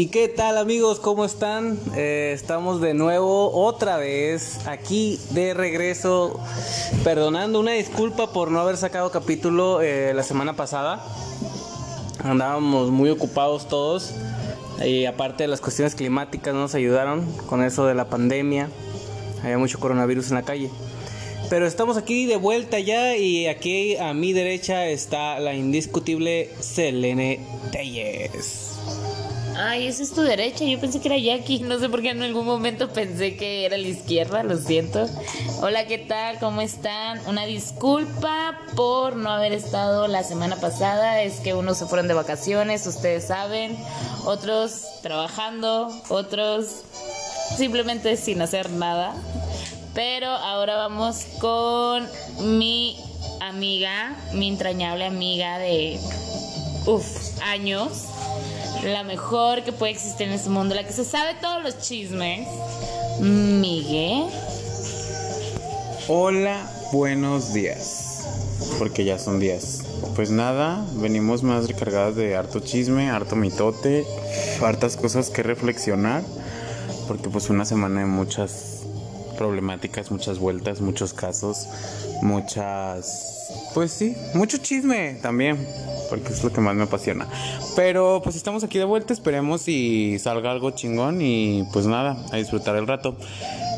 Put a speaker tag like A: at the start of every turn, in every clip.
A: ¿Y qué tal amigos? ¿Cómo están? Eh, estamos de nuevo otra vez aquí de regreso. Perdonando una disculpa por no haber sacado capítulo eh, la semana pasada. Andábamos muy ocupados todos. Y aparte de las cuestiones climáticas nos ayudaron con eso de la pandemia. Había mucho coronavirus en la calle. Pero estamos aquí de vuelta ya y aquí a mi derecha está la indiscutible Selene Telles.
B: Ay, esa es tu derecha. Yo pensé que era Jackie. No sé por qué en algún momento pensé que era la izquierda. Lo siento. Hola, ¿qué tal? ¿Cómo están? Una disculpa por no haber estado la semana pasada. Es que unos se fueron de vacaciones, ustedes saben. Otros trabajando. Otros simplemente sin hacer nada. Pero ahora vamos con mi amiga, mi entrañable amiga de uf, años la mejor que puede existir en este mundo, la que se sabe todos los chismes, Miguel.
C: Hola, buenos días, porque ya son días. Pues nada, venimos más recargadas de harto chisme, harto mitote, hartas cosas que reflexionar, porque pues una semana de muchas problemáticas, muchas vueltas, muchos casos, muchas... Pues sí, mucho chisme también porque es lo que más me apasiona. Pero pues estamos aquí de vuelta, esperemos y salga algo chingón y pues nada, a disfrutar el rato.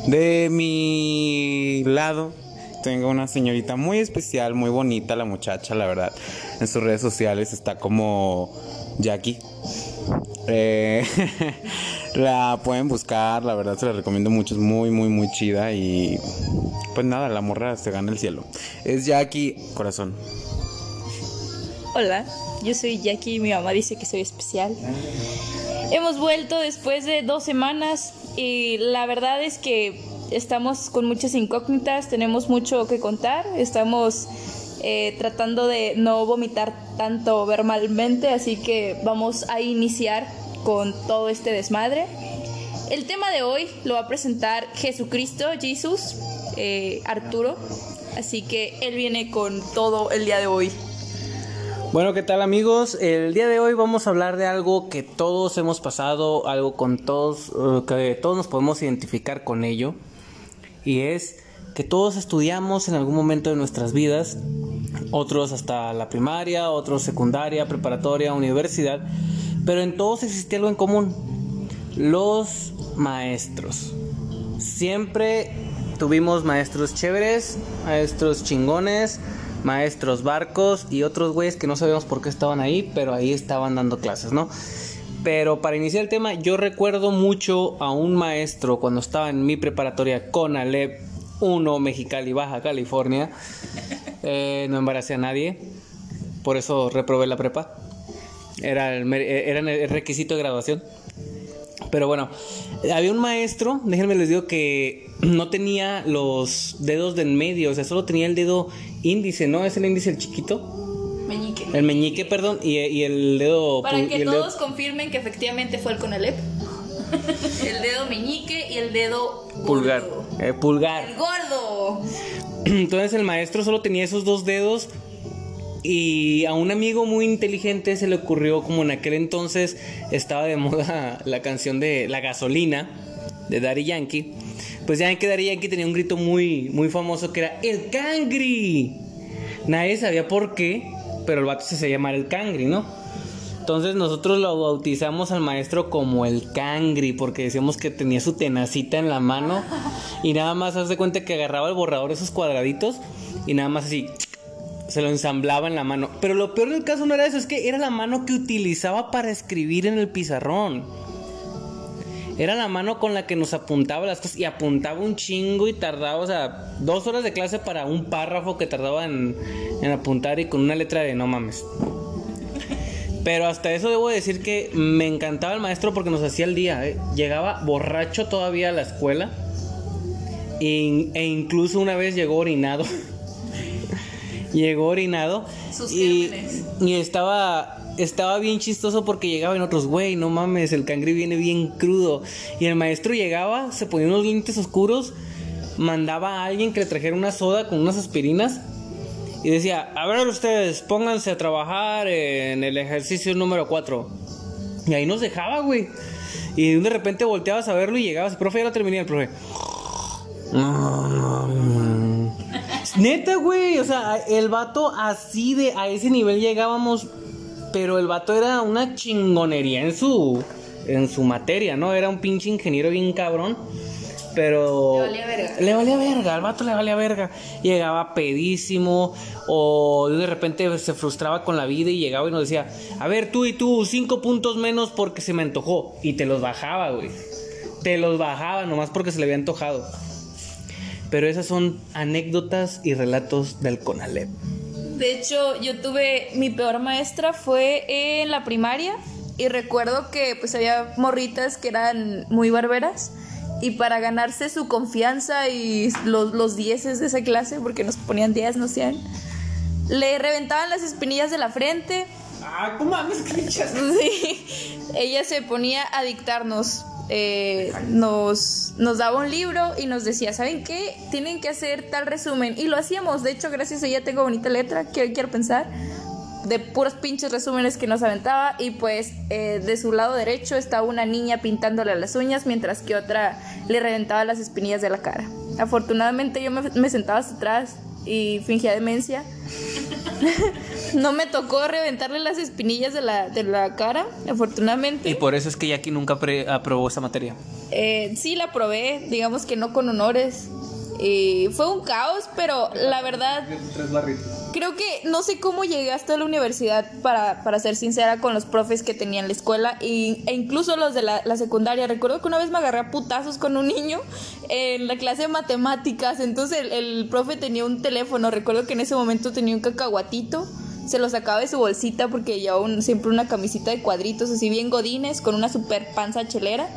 C: De mi lado tengo una señorita muy especial, muy bonita la muchacha, la verdad. En sus redes sociales está como Jackie. Eh, la pueden buscar, la verdad se la recomiendo mucho, es muy, muy, muy chida y pues nada, la morra se gana el cielo. Es Jackie, corazón.
D: Hola, yo soy Jackie y mi mamá dice que soy especial. Hemos vuelto después de dos semanas y la verdad es que estamos con muchas incógnitas, tenemos mucho que contar, estamos eh, tratando de no vomitar tanto verbalmente, así que vamos a iniciar con todo este desmadre. El tema de hoy lo va a presentar Jesucristo, Jesús, eh, Arturo, así que él viene con todo el día de hoy.
A: Bueno, ¿qué tal amigos? El día de hoy vamos a hablar de algo que todos hemos pasado, algo con todos, eh, que todos nos podemos identificar con ello. Y es que todos estudiamos en algún momento de nuestras vidas, otros hasta la primaria, otros secundaria, preparatoria, universidad, pero en todos existía algo en común, los maestros. Siempre tuvimos maestros chéveres, maestros chingones, maestros barcos y otros güeyes que no sabemos por qué estaban ahí, pero ahí estaban dando clases, ¿no? Pero para iniciar el tema, yo recuerdo mucho a un maestro cuando estaba en mi preparatoria con Alep 1, Mexicali, Baja California. Eh, no embaracé a nadie, por eso reprobé la prepa. Era el, era el requisito de graduación. Pero bueno, había un maestro, déjenme les digo que no tenía los dedos de en medio, o sea, solo tenía el dedo índice, ¿no? Es el índice el chiquito.
D: Meñique.
A: El meñique, perdón, y, y el dedo...
D: Para que
A: y el
D: todos
A: dedo
D: confirmen que efectivamente fue el Conalep. el dedo meñique y el dedo
A: pulgar. eh, pulgar.
D: El gordo.
A: Entonces el maestro solo tenía esos dos dedos y a un amigo muy inteligente se le ocurrió como en aquel entonces estaba de moda la canción de La gasolina de Daddy Yankee. Pues ya ven que Daddy Yankee tenía un grito muy muy famoso que era el cangri. Nadie sabía por qué, pero el vato se hacía llamar el cangri, ¿no? Entonces nosotros lo bautizamos al maestro como el cangri porque decíamos que tenía su tenacita en la mano y nada más haz de cuenta que agarraba el borrador esos cuadraditos y nada más así se lo ensamblaba en la mano. Pero lo peor del caso no era eso, es que era la mano que utilizaba para escribir en el pizarrón. Era la mano con la que nos apuntaba las cosas y apuntaba un chingo y tardaba, o sea, dos horas de clase para un párrafo que tardaba en, apuntar y con una letra de no mames. Pero hasta eso debo decir que me encantaba el maestro porque nos hacía el día. ¿eh? Llegaba borracho todavía a la escuela e incluso una vez llegó orinado. llegó orinado
D: Sus
A: y, y estaba estaba bien chistoso porque llegaban otros, güey, no mames, el cangri viene bien crudo. Y el maestro llegaba, se ponía unos lentes oscuros, mandaba a alguien que le trajera una soda con unas aspirinas y decía, a ver ustedes, pónganse a trabajar en el ejercicio número 4. Y ahí nos dejaba, güey. Y de repente volteabas a verlo y llegabas, profe, ya lo terminé, el profe. Neta, güey, o sea, el vato así de a ese nivel llegábamos, pero el vato era una chingonería en su en su materia, ¿no? Era un pinche ingeniero bien cabrón. Pero.
B: Le valía verga.
A: Le valía verga, al vato le valía verga. Llegaba pedísimo, o de repente se frustraba con la vida y llegaba y nos decía: A ver, tú y tú, cinco puntos menos porque se me antojó. Y te los bajaba, güey. Te los bajaba nomás porque se le había antojado. Pero esas son anécdotas y relatos del Conalep.
D: De hecho, yo tuve mi peor maestra fue en la primaria y recuerdo que pues había morritas que eran muy barberas y para ganarse su confianza y los, los dieces de esa clase, porque nos ponían 10, no 100, le reventaban las espinillas de la frente.
A: Ah, ¿cómo mames,
D: Sí, ella se ponía a dictarnos. Eh, nos, nos daba un libro y nos decía, ¿saben qué? Tienen que hacer tal resumen. Y lo hacíamos. De hecho, gracias a ella tengo bonita letra, quiero, quiero pensar. De puros pinches resúmenes que nos aventaba. Y pues eh, de su lado derecho estaba una niña pintándole las uñas, mientras que otra le reventaba las espinillas de la cara. Afortunadamente yo me, me sentaba hasta atrás y fingía demencia. no me tocó reventarle las espinillas de la, de la cara, afortunadamente.
A: Y por eso es que Jackie nunca aprobó esa materia.
D: Eh, sí la probé, digamos que no con honores. Y fue un caos, pero la verdad creo que no sé cómo llegué hasta la universidad para, para ser sincera con los profes que tenía en la escuela y, e incluso los de la, la secundaria. Recuerdo que una vez me agarré a putazos con un niño en la clase de matemáticas. Entonces el, el profe tenía un teléfono. Recuerdo que en ese momento tenía un cacahuatito. Se lo sacaba de su bolsita porque llevaba un- siempre una camisita de cuadritos así bien godines con una super panza chelera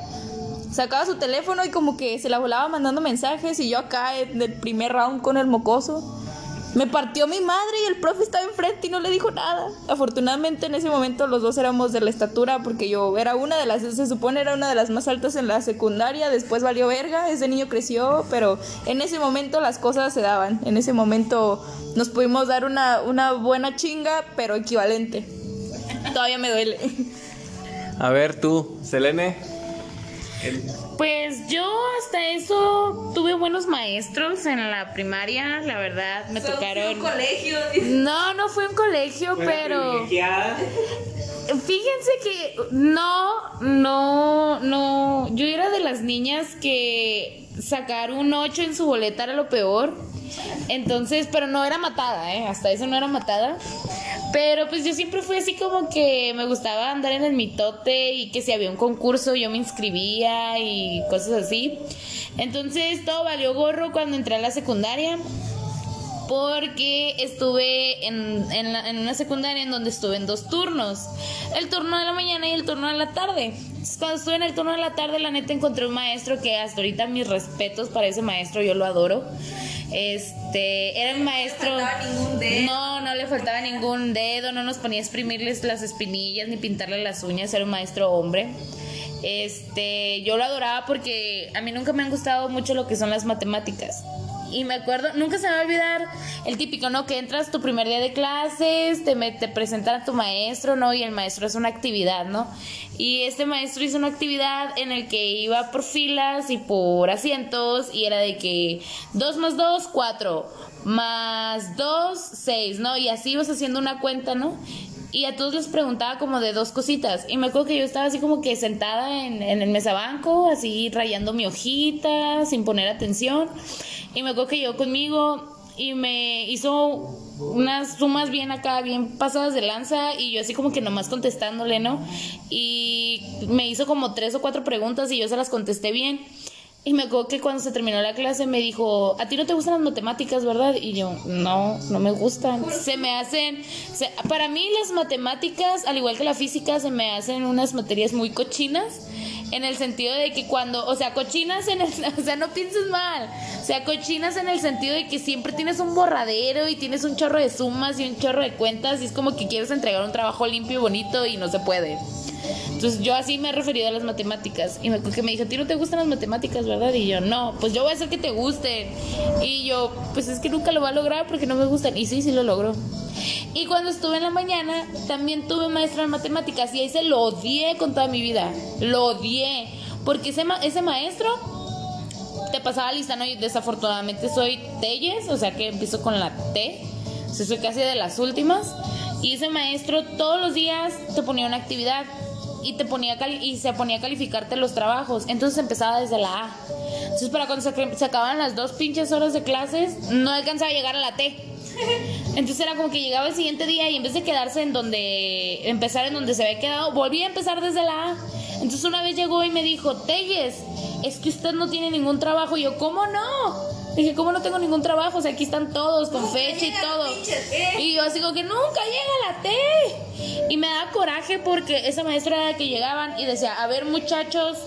D: sacaba su teléfono y como que se la volaba mandando mensajes y yo acá en el primer round con el mocoso. Me partió mi madre y el profe estaba enfrente y no le dijo nada. Afortunadamente en ese momento los dos éramos de la estatura porque yo era una de las, se supone era una de las más altas en la secundaria, después valió verga, ese niño creció, pero en ese momento las cosas se daban. En ese momento nos pudimos dar una, una buena chinga, pero equivalente. Todavía me duele.
A: A ver, tú, Selene.
B: Pues yo hasta eso tuve buenos maestros en la primaria, la verdad, me tocaron...
D: colegio.
B: No, no fue un colegio, pero fíjense que no, no, no, yo era de las niñas que sacar un 8 en su boleta era lo peor. Entonces, pero no era matada, ¿eh? Hasta eso no era matada. Pero pues yo siempre fui así como que me gustaba andar en el mitote y que si había un concurso yo me inscribía y cosas así. Entonces todo valió gorro cuando entré a la secundaria porque estuve en, en, la- en una secundaria en donde estuve en dos turnos, el turno de la mañana y el turno de la tarde. Entonces, cuando estuve en el turno de la tarde, la neta encontré un maestro que hasta ahorita mis respetos para ese maestro, yo lo adoro. Este, era un maestro... No, no le faltaba ningún dedo, no nos ponía a exprimirles las espinillas ni pintarle las uñas, era un maestro hombre. Este, yo lo adoraba porque a mí nunca me han gustado mucho lo que son las matemáticas. Y me acuerdo, nunca se va a olvidar el típico, ¿no? Que entras tu primer día de clases, te, te presentan a tu maestro, ¿no? Y el maestro hace una actividad, ¿no? Y este maestro hizo una actividad en el que iba por filas y por asientos y era de que 2 más 2, 4, más 2, 6, ¿no? Y así ibas haciendo una cuenta, ¿no? Y a todos les preguntaba como de dos cositas. Y me acuerdo que yo estaba así como que sentada en, en el mesabanco, así rayando mi hojita, sin poner atención. Y me acuerdo que llegó conmigo y me hizo unas sumas bien acá, bien pasadas de lanza. Y yo así como que nomás contestándole, ¿no? Y me hizo como tres o cuatro preguntas y yo se las contesté bien. Y me acuerdo que cuando se terminó la clase me dijo, a ti no te gustan las matemáticas, ¿verdad? Y yo, no, no me gustan. Se me hacen, se- para mí las matemáticas, al igual que la física, se me hacen unas materias muy cochinas. En el sentido de que cuando, o sea, cochinas en el, o sea, no pienses mal. O sea, cochinas en el sentido de que siempre tienes un borradero y tienes un chorro de sumas y un chorro de cuentas y es como que quieres entregar un trabajo limpio y bonito y no se puede. Entonces yo así me he referido a las matemáticas. Y me que me dijo, a ti no te gustan las matemáticas, ¿verdad? Y yo, no, pues yo voy a hacer que te gusten. Y yo, pues es que nunca lo voy a lograr porque no me gustan. Y sí, sí lo logró. Y cuando estuve en la mañana, también tuve maestra de matemáticas y ahí se lo odié con toda mi vida. Lo odié. Porque ese, ma- ese maestro te pasaba lista, ¿no? Y desafortunadamente soy Telles, o sea que empiezo con la T. O sea, soy casi de las últimas. Y ese maestro todos los días te ponía una actividad y te ponía y se ponía a calificarte los trabajos. Entonces empezaba desde la A. Entonces para cuando se, se acababan las dos pinches horas de clases, no alcanzaba a llegar a la T. Entonces era como que llegaba el siguiente día y en vez de quedarse en donde, empezar en donde se había quedado, volvía a empezar desde la A. Entonces una vez llegó y me dijo, Telles, es que usted no tiene ningún trabajo. Y yo, ¿cómo no? Dije, ¿cómo no tengo ningún trabajo? O sea, aquí están todos, con fecha y todo. Y yo así como que nunca llega la T. Y me da coraje porque esa maestra era la que llegaban y decía, a ver muchachos,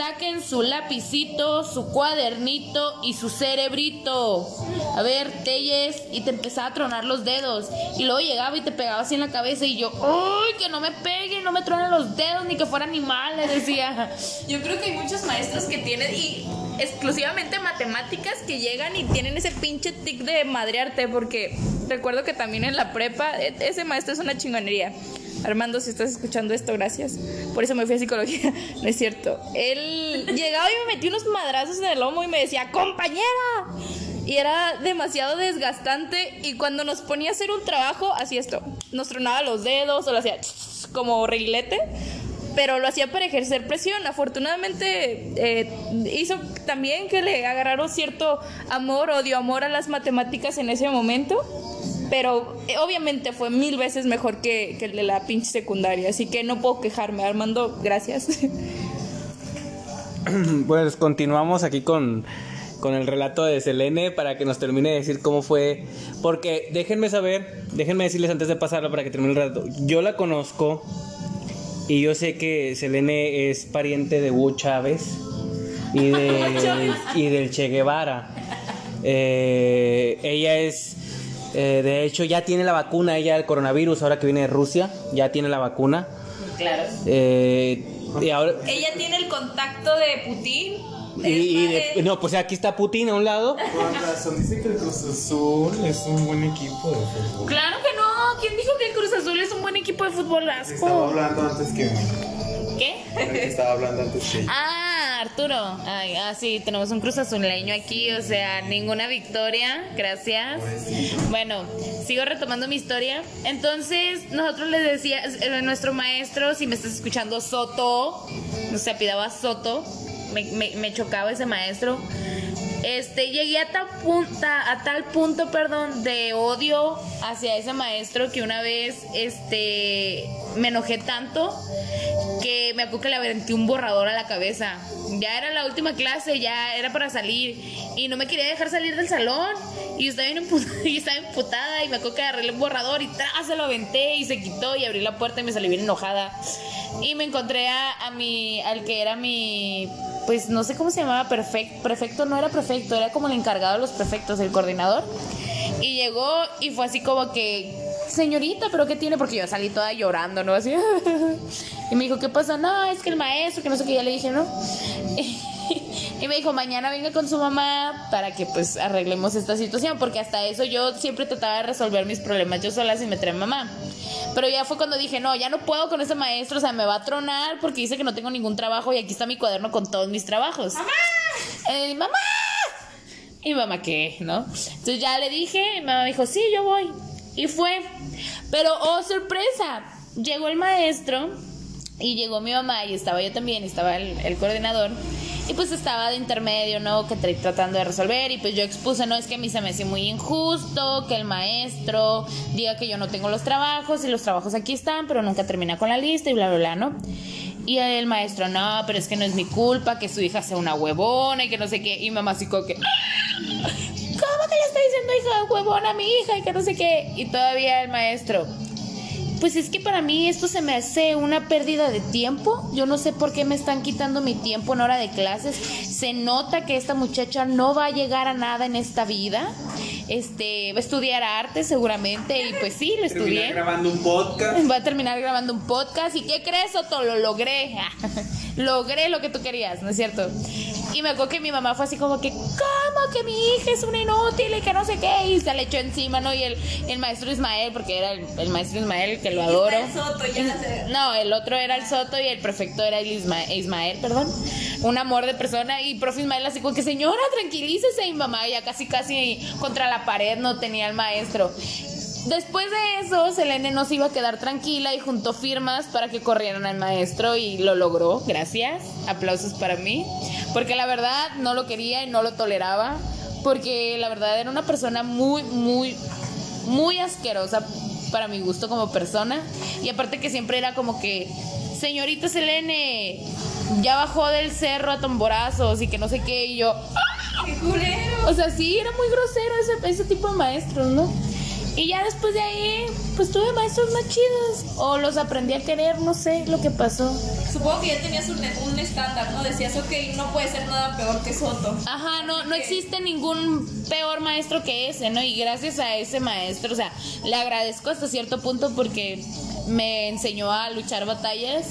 B: saquen su lapicito, su cuadernito y su cerebrito. A ver, Telles, y te empezaba a tronar los dedos. Y luego llegaba y te pegaba así en la cabeza y yo, ¡ay, que no me peguen, no me tronen los dedos, ni que fuera animal! Le decía.
D: Yo creo que hay muchos maestros que tienen y exclusivamente matemáticas que llegan y tienen ese pinche tic de madrearte porque recuerdo que también en la prepa e- ese maestro es una chingonería. Armando, si estás escuchando esto, gracias. Por eso me fui a psicología. No es cierto. Él llegaba y me metía unos madrazos en el lomo y me decía, compañera. Y era demasiado desgastante. Y cuando nos ponía a hacer un trabajo, hacía esto. Nos tronaba los dedos o lo hacía como reguilete pero lo hacía para ejercer presión. Afortunadamente eh, hizo también que le agarraron cierto amor, odio amor a las matemáticas en ese momento. Pero eh, obviamente fue mil veces mejor que, que el de la pinche secundaria. Así que no puedo quejarme. Armando, gracias.
A: Pues continuamos aquí con, con el relato de Selene para que nos termine de decir cómo fue. Porque déjenme saber, déjenme decirles antes de pasarlo para que termine el relato. Yo la conozco y yo sé que Selene es pariente de Hugo Chávez y, de, y del Che Guevara. Eh, ella es, eh, de hecho, ya tiene la vacuna, ella del coronavirus, ahora que viene de Rusia, ya tiene la vacuna.
B: Claro.
A: Eh, y ahora,
D: Ella tiene el contacto de Putin.
A: Y, y de- no, pues aquí está Putin a un lado.
C: Con razón, dice que el Cruz Azul es un buen equipo de fútbol.
B: Claro que no. ¿Quién dijo que el Cruz Azul es un buen equipo de fútbol
C: Estaba
B: asco?
C: hablando antes que
B: ¿Qué?
C: estaba hablando antes que
B: Ah, Arturo. Ay, ah, sí, tenemos un Cruz Azuleño aquí, o sea, ninguna victoria, gracias. Bueno, sigo retomando mi historia. Entonces, nosotros les decía, eh, nuestro maestro, si me estás escuchando, Soto, no se apidaba Soto, me, chocaba ese maestro. Este, llegué a tal, punta, a tal punto, perdón, de odio hacia ese maestro que una vez, este, me enojé tanto que me acuerdo que le aventé un borrador a la cabeza. Ya era la última clase, ya era para salir y no me quería dejar salir del salón y estaba bien y estaba emputada y me acuerdo que agarré el borrador y tras se lo aventé y se quitó y abrí la puerta y me salí bien enojada. Y me encontré a, a mi, al que era mi, pues no sé cómo se llamaba, perfecto, prefecto no era prefecto, era como el encargado de los prefectos, el coordinador. Y llegó y fue así como que, señorita, ¿pero qué tiene? Porque yo salí toda llorando, ¿no? Así. Y me dijo, ¿qué pasa? No, es que el maestro, que no sé qué, ya le dije, ¿no? Y me dijo, mañana venga con su mamá para que pues arreglemos esta situación, porque hasta eso yo siempre trataba de resolver mis problemas yo sola sin meter a mamá. Pero ya fue cuando dije, no, ya no puedo con ese maestro, o sea, me va a tronar porque dice que no tengo ningún trabajo y aquí está mi cuaderno con todos mis trabajos. ¡Mamá! ¡Mamá! Y mamá, ¿qué? ¿No? Entonces ya le dije, y mamá me dijo, sí, yo voy. Y fue. Pero, oh, sorpresa, llegó el maestro y llegó mi mamá y estaba yo también, estaba el, el coordinador. Y pues estaba de intermedio, ¿no? Que tra- tratando de resolver. Y pues yo expuse, no, es que a mí se me hace muy injusto que el maestro diga que yo no tengo los trabajos y los trabajos aquí están, pero nunca termina con la lista y bla, bla, bla, ¿no? Y el maestro, no, pero es que no es mi culpa que su hija sea una huevona y que no sé qué. Y mamá así que, ¿cómo que le está diciendo hija huevona a mi hija y que no sé qué? Y todavía el maestro, pues es que para mí esto se me hace una pérdida de tiempo. Yo no sé por qué me están quitando mi tiempo en hora de clases. Se nota que esta muchacha no va a llegar a nada en esta vida. Este, va a estudiar arte seguramente y pues sí, lo estudié.
C: grabando un podcast.
B: Va a terminar grabando un podcast. ¿Y qué crees, Soto? Lo logré. logré lo que tú querías, ¿no es cierto? Y me acuerdo que mi mamá fue así como que, ¿cómo ¿cómo que mi hija es una inútil y que no sé qué? Y se le echó encima, ¿no? Y el, el maestro Ismael, porque era el, el maestro Ismael, que lo adoro.
D: Ismael Soto, ya sé.
B: No, el otro era el Soto y el prefecto era el Isma- Ismael, perdón. Un amor de persona. Y profe Ismael así como que, señora, tranquilícese. Y mamá ya casi, casi contra la pared no tenía el maestro. Después de eso, Selene no se iba a quedar tranquila y juntó firmas para que corrieran al maestro y lo logró. Gracias. Aplausos para mí. Porque la verdad no lo quería y no lo toleraba. Porque la verdad era una persona muy, muy, muy asquerosa para mi gusto como persona. Y aparte que siempre era como que, señorita Selene, ya bajó del cerro a tamborazos y que no sé qué. Y yo, "Ah".
D: ¡Qué culero!
B: o sea, sí, era muy grosero ese, ese tipo de maestros, ¿no? Y ya después de ahí, pues tuve maestros más chidos. O los aprendí a querer, no sé lo que pasó.
D: Supongo que ya tenías un, un estándar, ¿no? Decías, ok, no puede ser nada peor que Soto.
B: Ajá, no, no existe ningún peor maestro que ese, ¿no? Y gracias a ese maestro, o sea, le agradezco hasta cierto punto porque me enseñó a luchar batallas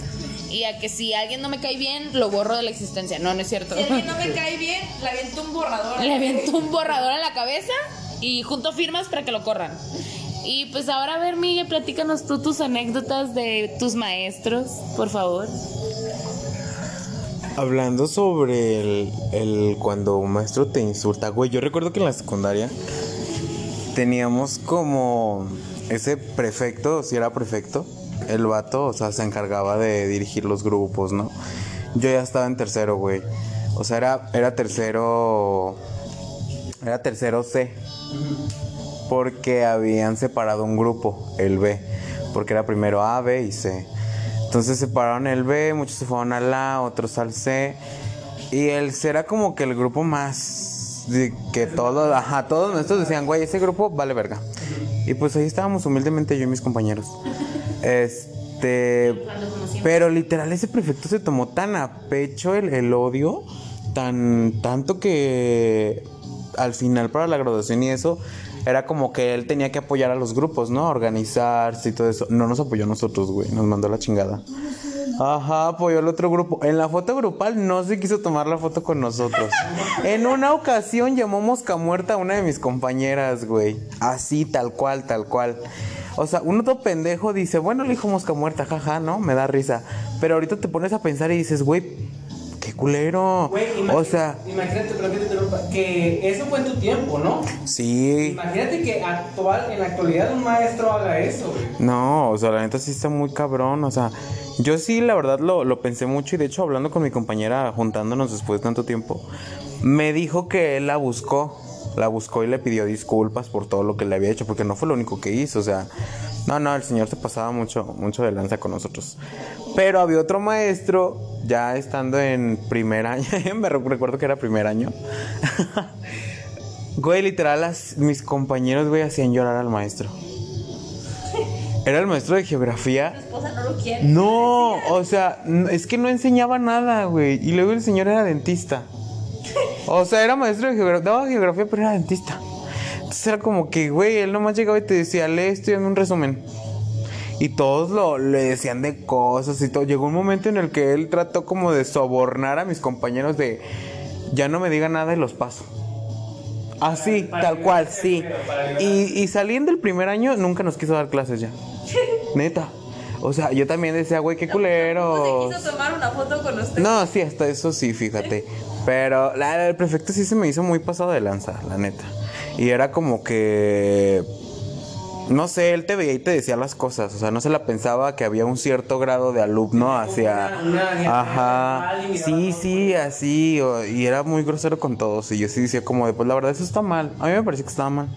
B: y a que si alguien no me cae bien, lo borro de la existencia. No, no es cierto.
D: Si alguien no me cae bien, le aviento un borrador.
B: Le aviento un borrador en la cabeza y junto firmas para que lo corran. Y pues ahora, a ver, Miguel, platícanos tú tus anécdotas de tus maestros, por favor.
C: Hablando sobre el, el cuando un maestro te insulta, güey, yo recuerdo que en la secundaria teníamos como ese prefecto, si era prefecto, el vato, o sea, se encargaba de dirigir los grupos, ¿no? Yo ya estaba en tercero, güey. O sea, era, era tercero, era tercero C, porque habían separado un grupo, el B, porque era primero A, B y C. Entonces separaron el B, muchos se fueron al A, otros al C. Y el C era como que el grupo más que todos, ajá, todos nuestros decían, güey, ese grupo vale verga. Y pues ahí estábamos humildemente yo y mis compañeros. Este, pero literal ese prefecto se tomó tan a pecho el, el odio, tan tanto que al final para la graduación y eso era como que él tenía que apoyar a los grupos, ¿no? Organizarse y todo eso. No nos apoyó a nosotros, güey. Nos mandó la chingada. Ajá, apoyó al otro grupo. En la foto grupal no se quiso tomar la foto con nosotros. En una ocasión llamó mosca muerta a una de mis compañeras, güey. Así, tal cual, tal cual. O sea, uno todo pendejo dice, bueno, le dijo mosca muerta, jaja, ¿no? Me da risa. Pero ahorita te pones a pensar y dices, güey, culero.
A: Güey,
C: o sea,
A: imagínate, que interrumpa, que eso fue en tu tiempo, ¿no?
C: sí.
A: Imagínate que actual, en la actualidad un maestro haga eso, güey.
C: No, o sea, la neta sí está muy cabrón. O sea, yo sí, la verdad, lo, lo pensé mucho. Y de hecho, hablando con mi compañera, juntándonos después de tanto tiempo, me dijo que él la buscó. La buscó y le pidió disculpas por todo lo que le había hecho, porque no fue lo único que hizo. O sea, no, no, el señor se pasaba mucho, mucho de lanza con nosotros. Pero había otro maestro, ya estando en primer año, me recu- recuerdo que era primer año. Güey, literal, las- mis compañeros, güey, hacían llorar al maestro. Era el maestro de geografía.
D: esposa no lo quiere.
C: No, o sea, es que no enseñaba nada, güey. Y luego el señor era dentista. O sea, era maestro de geografía, daba geografía, pero era dentista. Entonces era como que, güey, él nomás llegaba y te decía, lee esto hazme un resumen. Y todos lo, le decían de cosas y todo. Llegó un momento en el que él trató como de sobornar a mis compañeros de, ya no me digan nada y los paso. Así, tal cual, sí. Y, y saliendo el primer año, nunca nos quiso dar clases ya. Neta. O sea, yo también decía, güey, qué culero.
D: Se quiso tomar una foto con usted.
C: No, sí, hasta eso sí, fíjate. Pero la, el prefecto sí se me hizo muy pasado de lanza, la neta. Y era como que. No sé, él te veía y te decía las cosas. O sea, no se la pensaba que había un cierto grado de alumno hacia. Ajá. Sí, sí, así. o- y era muy grosero con todos. Y yo sí decía, como de, pues la verdad, eso está mal. A mí me parecía que estaba mal.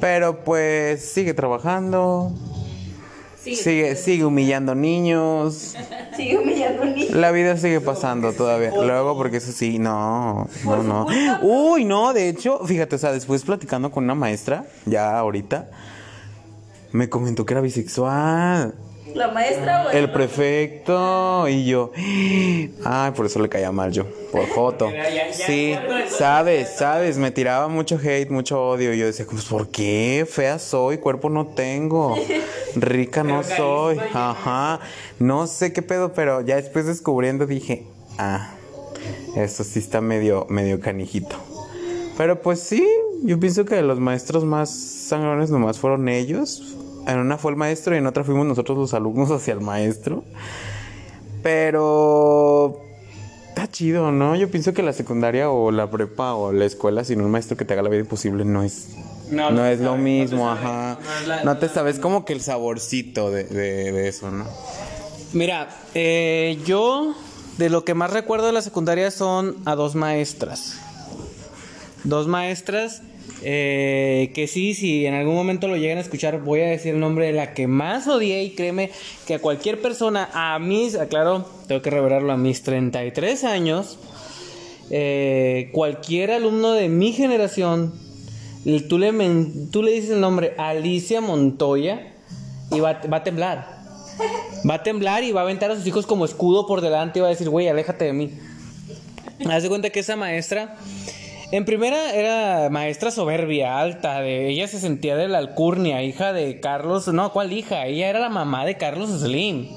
C: Pero pues sigue trabajando. Sigue, sigue humillando niños.
D: Sigue humillando a un niño.
C: La vida sigue pasando todavía. Luego, porque eso sí, no, no, no. Uy, no, de hecho, fíjate, o sea, después platicando con una maestra, ya ahorita, me comentó que era bisexual.
D: La maestra, güey.
C: El prefecto y yo. Ay, por eso le caía mal yo, por Joto. Sí, sabes, sabes, me tiraba mucho hate, mucho odio. Y yo decía, pues, ¿por qué? Fea soy, cuerpo no tengo. Rica no soy. Ajá. No sé qué pedo, pero ya después descubriendo dije, ah, esto sí está medio, medio canijito. Pero pues sí, yo pienso que los maestros más sangrones nomás fueron ellos. En una fue el maestro y en otra fuimos nosotros los alumnos hacia el maestro. Pero está chido, ¿no? Yo pienso que la secundaria o la prepa o la escuela sin un maestro que te haga la vida imposible no es
A: No,
C: no,
A: no te
C: es lo
A: sabe,
C: mismo,
A: sabe,
C: ajá.
A: no es la-
C: no te sabes como que el saborcito de, de- de eso, ¿no?
A: Mira, eh, yo de lo que más recuerdo de la secundaria son a dos maestras. Dos maestras eh, que sí, si en algún momento lo llegan a escuchar, voy a decir el nombre de la que más odié y créeme que a cualquier persona, a mis, aclaro, tengo que revelarlo a mis 33 años, eh, cualquier alumno de mi generación, tú le, tú le dices el nombre Alicia Montoya y va, va a temblar. Va a temblar y va a aventar a sus hijos como escudo por delante y va a decir, güey, aléjate de mí. Haz de cuenta que esa maestra, en primera era maestra soberbia, alta, de, ella se sentía de la alcurnia, hija de Carlos, no, ¿cuál hija? Ella era la mamá de Carlos Slim.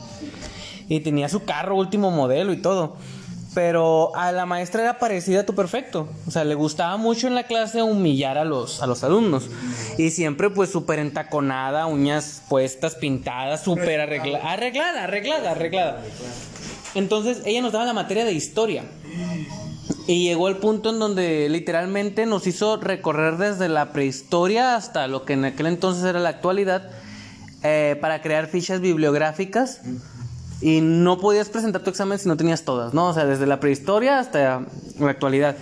A: Y tenía su carro último modelo y todo. Pero a la maestra era parecida a tu perfecto. O sea, le gustaba mucho en la clase humillar a los, a los alumnos. Y siempre pues súper entaconada, uñas puestas, pintadas, súper arreglada. Arreglada, arreglada, arreglada. Entonces ella nos daba la materia de historia. Y llegó el punto en donde literalmente nos hizo recorrer desde la prehistoria hasta lo que en aquel entonces era la actualidad eh, para crear fichas bibliográficas. Y no podías presentar tu examen si no tenías todas, ¿no? O sea, desde la prehistoria hasta la actualidad.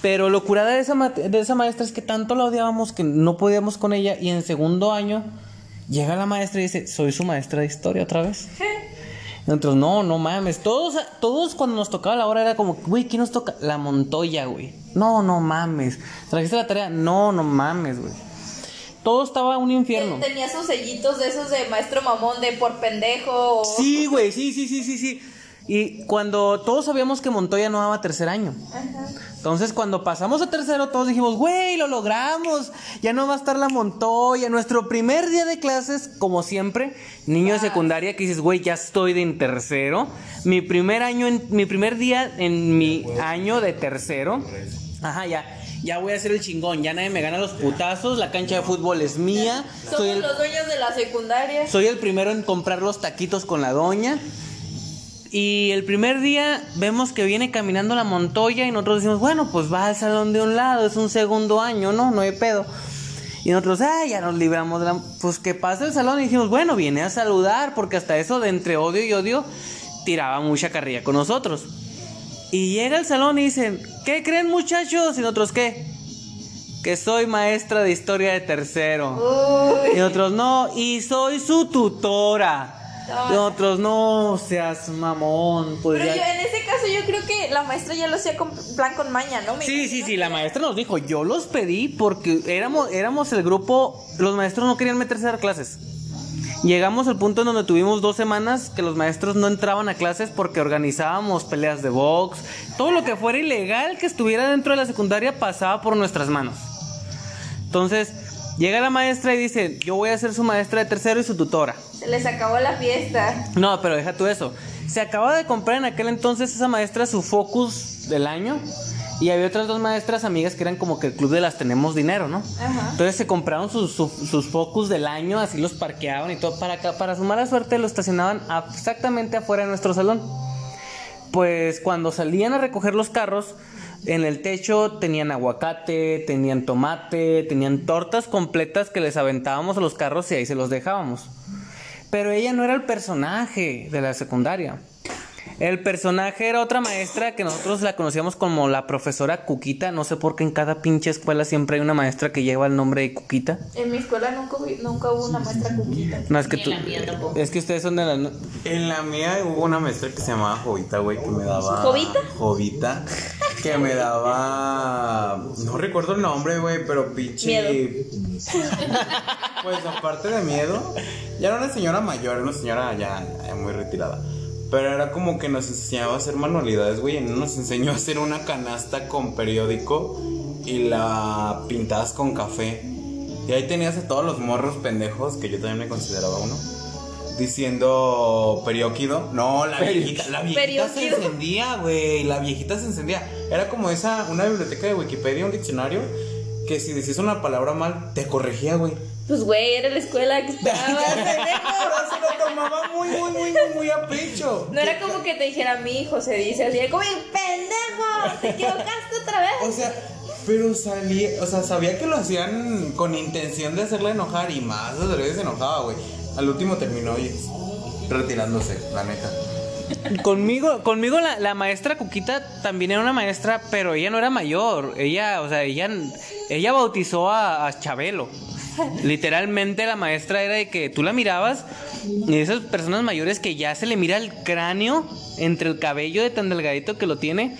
A: Pero lo curada de esa, de esa maestra es que tanto la odiábamos que no podíamos con ella. Y en segundo año llega la maestra y dice, soy su maestra de historia otra vez. Nosotros, no, no mames. Todos, todos cuando nos tocaba la hora era como, güey, ¿quién nos toca? La Montoya, güey. No, no mames. ¿Trajiste la tarea? No, no mames, güey. Todo estaba un infierno.
D: Tenía sus sellitos de esos de maestro mamón de por pendejo.
A: Sí, güey, sí, sí, sí, sí, sí. Y cuando todos sabíamos que Montoya no daba tercer año. Entonces, cuando pasamos a tercero, todos dijimos, güey, lo logramos. Ya no va a estar la Montoya. Nuestro primer día de clases, como siempre, niño de secundaria, que dices, güey, ya estoy de en tercero. Mi primer año, en, mi primer día en mi año de tercero. Ajá, ya. Ya voy a ser el chingón. Ya nadie me gana los putazos. La cancha de fútbol es mía.
D: Somos
A: Soy el,
D: los dueños de la secundaria.
A: soy el primero en comprar los taquitos con la doña. Y el primer día vemos que viene caminando la Montoya y nosotros decimos, bueno, pues va al salón de un lado, es un segundo año, ¿no? No hay pedo. Y nosotros, ah, ya nos libramos de la... Pues que pasa el salón y dijimos, bueno, viene a saludar, porque hasta eso de entre odio y odio tiraba mucha carrilla con nosotros. Y llega al salón y dicen, ¿qué creen muchachos? Y nosotros, ¿qué? Que soy maestra de historia de tercero. Y otros no, y soy su tutora. Otros no, seas mamón. Pues
D: Pero
A: ya-
D: yo, en ese caso yo creo que la maestra ya lo hacía con plan con maña, ¿no? Me
A: Sí, sí, sí,
D: que-
A: la maestra nos dijo, yo los pedí porque éramos, éramos el grupo, los maestros no querían meterse a dar clases. Llegamos al punto en donde tuvimos dos semanas que los maestros no entraban a clases porque organizábamos peleas de box, todo lo que fuera ilegal que estuviera dentro de la secundaria pasaba por nuestras manos. Entonces, llega la maestra y dice, yo voy a ser su maestra de tercero y su tutora.
D: Se les acabó la fiesta.
A: No, pero deja tú eso. Se acaba de comprar en aquel entonces esa maestra su Focus del año. Y había otras dos maestras amigas que eran como que el club de las tenemos dinero, ¿no?
D: Ajá.
A: Entonces se compraron sus, sus, sus Focus del año, así los parqueaban y todo. Para, acá, para su mala suerte lo estacionaban a- exactamente afuera de nuestro salón. Pues cuando salían a recoger los carros, en el techo tenían aguacate, tenían tomate, tenían tortas completas que les aventábamos a los carros y ahí se los dejábamos. Pero ella no era el personaje de la secundaria. El personaje era otra maestra que nosotros la conocíamos como la profesora Cuquita. No sé por qué en cada pinche escuela siempre hay una maestra que lleva el nombre de Cuquita.
D: En mi escuela nunca, hubo- nunca hubo una maestra cuquita.
A: No, es que tú.
B: la mía tampoco.
A: Es que ustedes son de la.
C: En la mía hubo una maestra que se llamaba Jovita, güey, que me daba.
D: ¿Jovita?
C: Jovita. Que me daba. No recuerdo el nombre, güey, pero pinche.
D: Miedo.
C: Pues aparte de miedo, ya era una señora mayor, una señora ya, ya muy retirada. Pero era como que nos enseñaba a hacer manualidades, güey. y Nos enseñó a hacer una canasta con periódico y la pintabas con café. Y ahí tenías a todos los morros pendejos, que yo también me consideraba uno. diciendo perióquido. No, la viejita, la viejita se encendía, güey. La viejita se encendía. Era como esa, una biblioteca de Wikipedia, un diccionario, que si decías una palabra mal, te corregía, güey.
B: Pues, güey, era la escuela que
C: Pero
B: estaba.
C: se lo tomaba muy, muy, muy, muy, muy a pecho.
D: No era como que te dijera mi hijo, se dice así, como "Ey, pendejo, te equivocaste otra vez.
C: O sea, pero salía, o sea, sabía que lo hacían con intención de hacerle enojar y más de veces se enojaba, güey. Al último terminó y retirándose, la neta.
A: Conmigo, conmigo la, la maestra Cuquita también era una maestra, pero ella no era mayor. Ella, o sea, ella, ella bautizó a, a Chabelo. Literalmente la maestra era de que tú la mirabas y esas personas mayores que ya se le mira el cráneo entre el cabello de tan delgadito que lo tiene.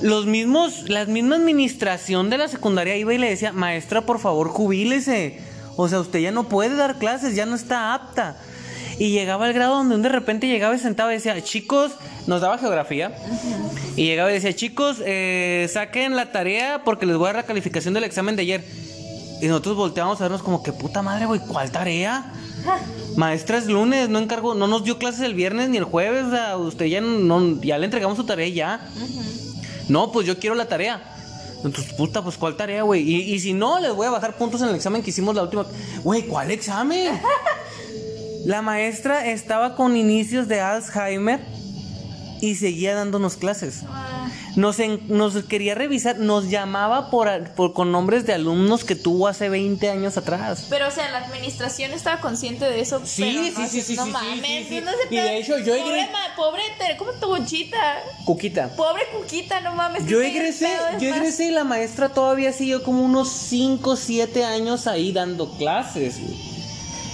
A: Los mismos, la misma administración de la secundaria iba y le decía, maestra, por favor, jubílese. O sea, usted ya no puede dar clases, ya no está apta. Y llegaba al grado donde de repente llegaba y sentaba y decía, chicos, nos daba geografía. Y llegaba y decía, chicos, eh, saquen la tarea porque les voy a dar la calificación del examen de ayer. Y nosotros volteábamos a vernos como que puta madre, güey, ¿cuál tarea? Maestra es lunes, no encargó, no nos dio clases el viernes ni el jueves, o sea, usted ya no, ya le entregamos su tarea ya. No, pues yo quiero la tarea. Entonces, puta, pues ¿cuál tarea, güey? Y, y si no, les voy a bajar puntos en el examen que hicimos la última. Güey, ¿cuál examen? La maestra estaba con inicios de Alzheimer y seguía dándonos clases. Nos, en- nos quería revisar, nos llamaba por, por- con nombres de alumnos que tuvo hace 20 años atrás.
D: Pero, o sea, la administración estaba consciente de eso.
A: Sí,
D: pero
A: sí,
D: no,
A: sí, sí,
D: No
A: sí,
D: mames,
A: sí, sí, sí.
D: no se
A: Y de hecho, yo
D: pobre, pobre, ¿cómo tu bochita?
A: Cuquita.
D: Pobre Cuquita, no mames.
A: Yo egresé, yo egresé y la maestra todavía siguió como unos 5 o 7 años ahí dando clases. güey.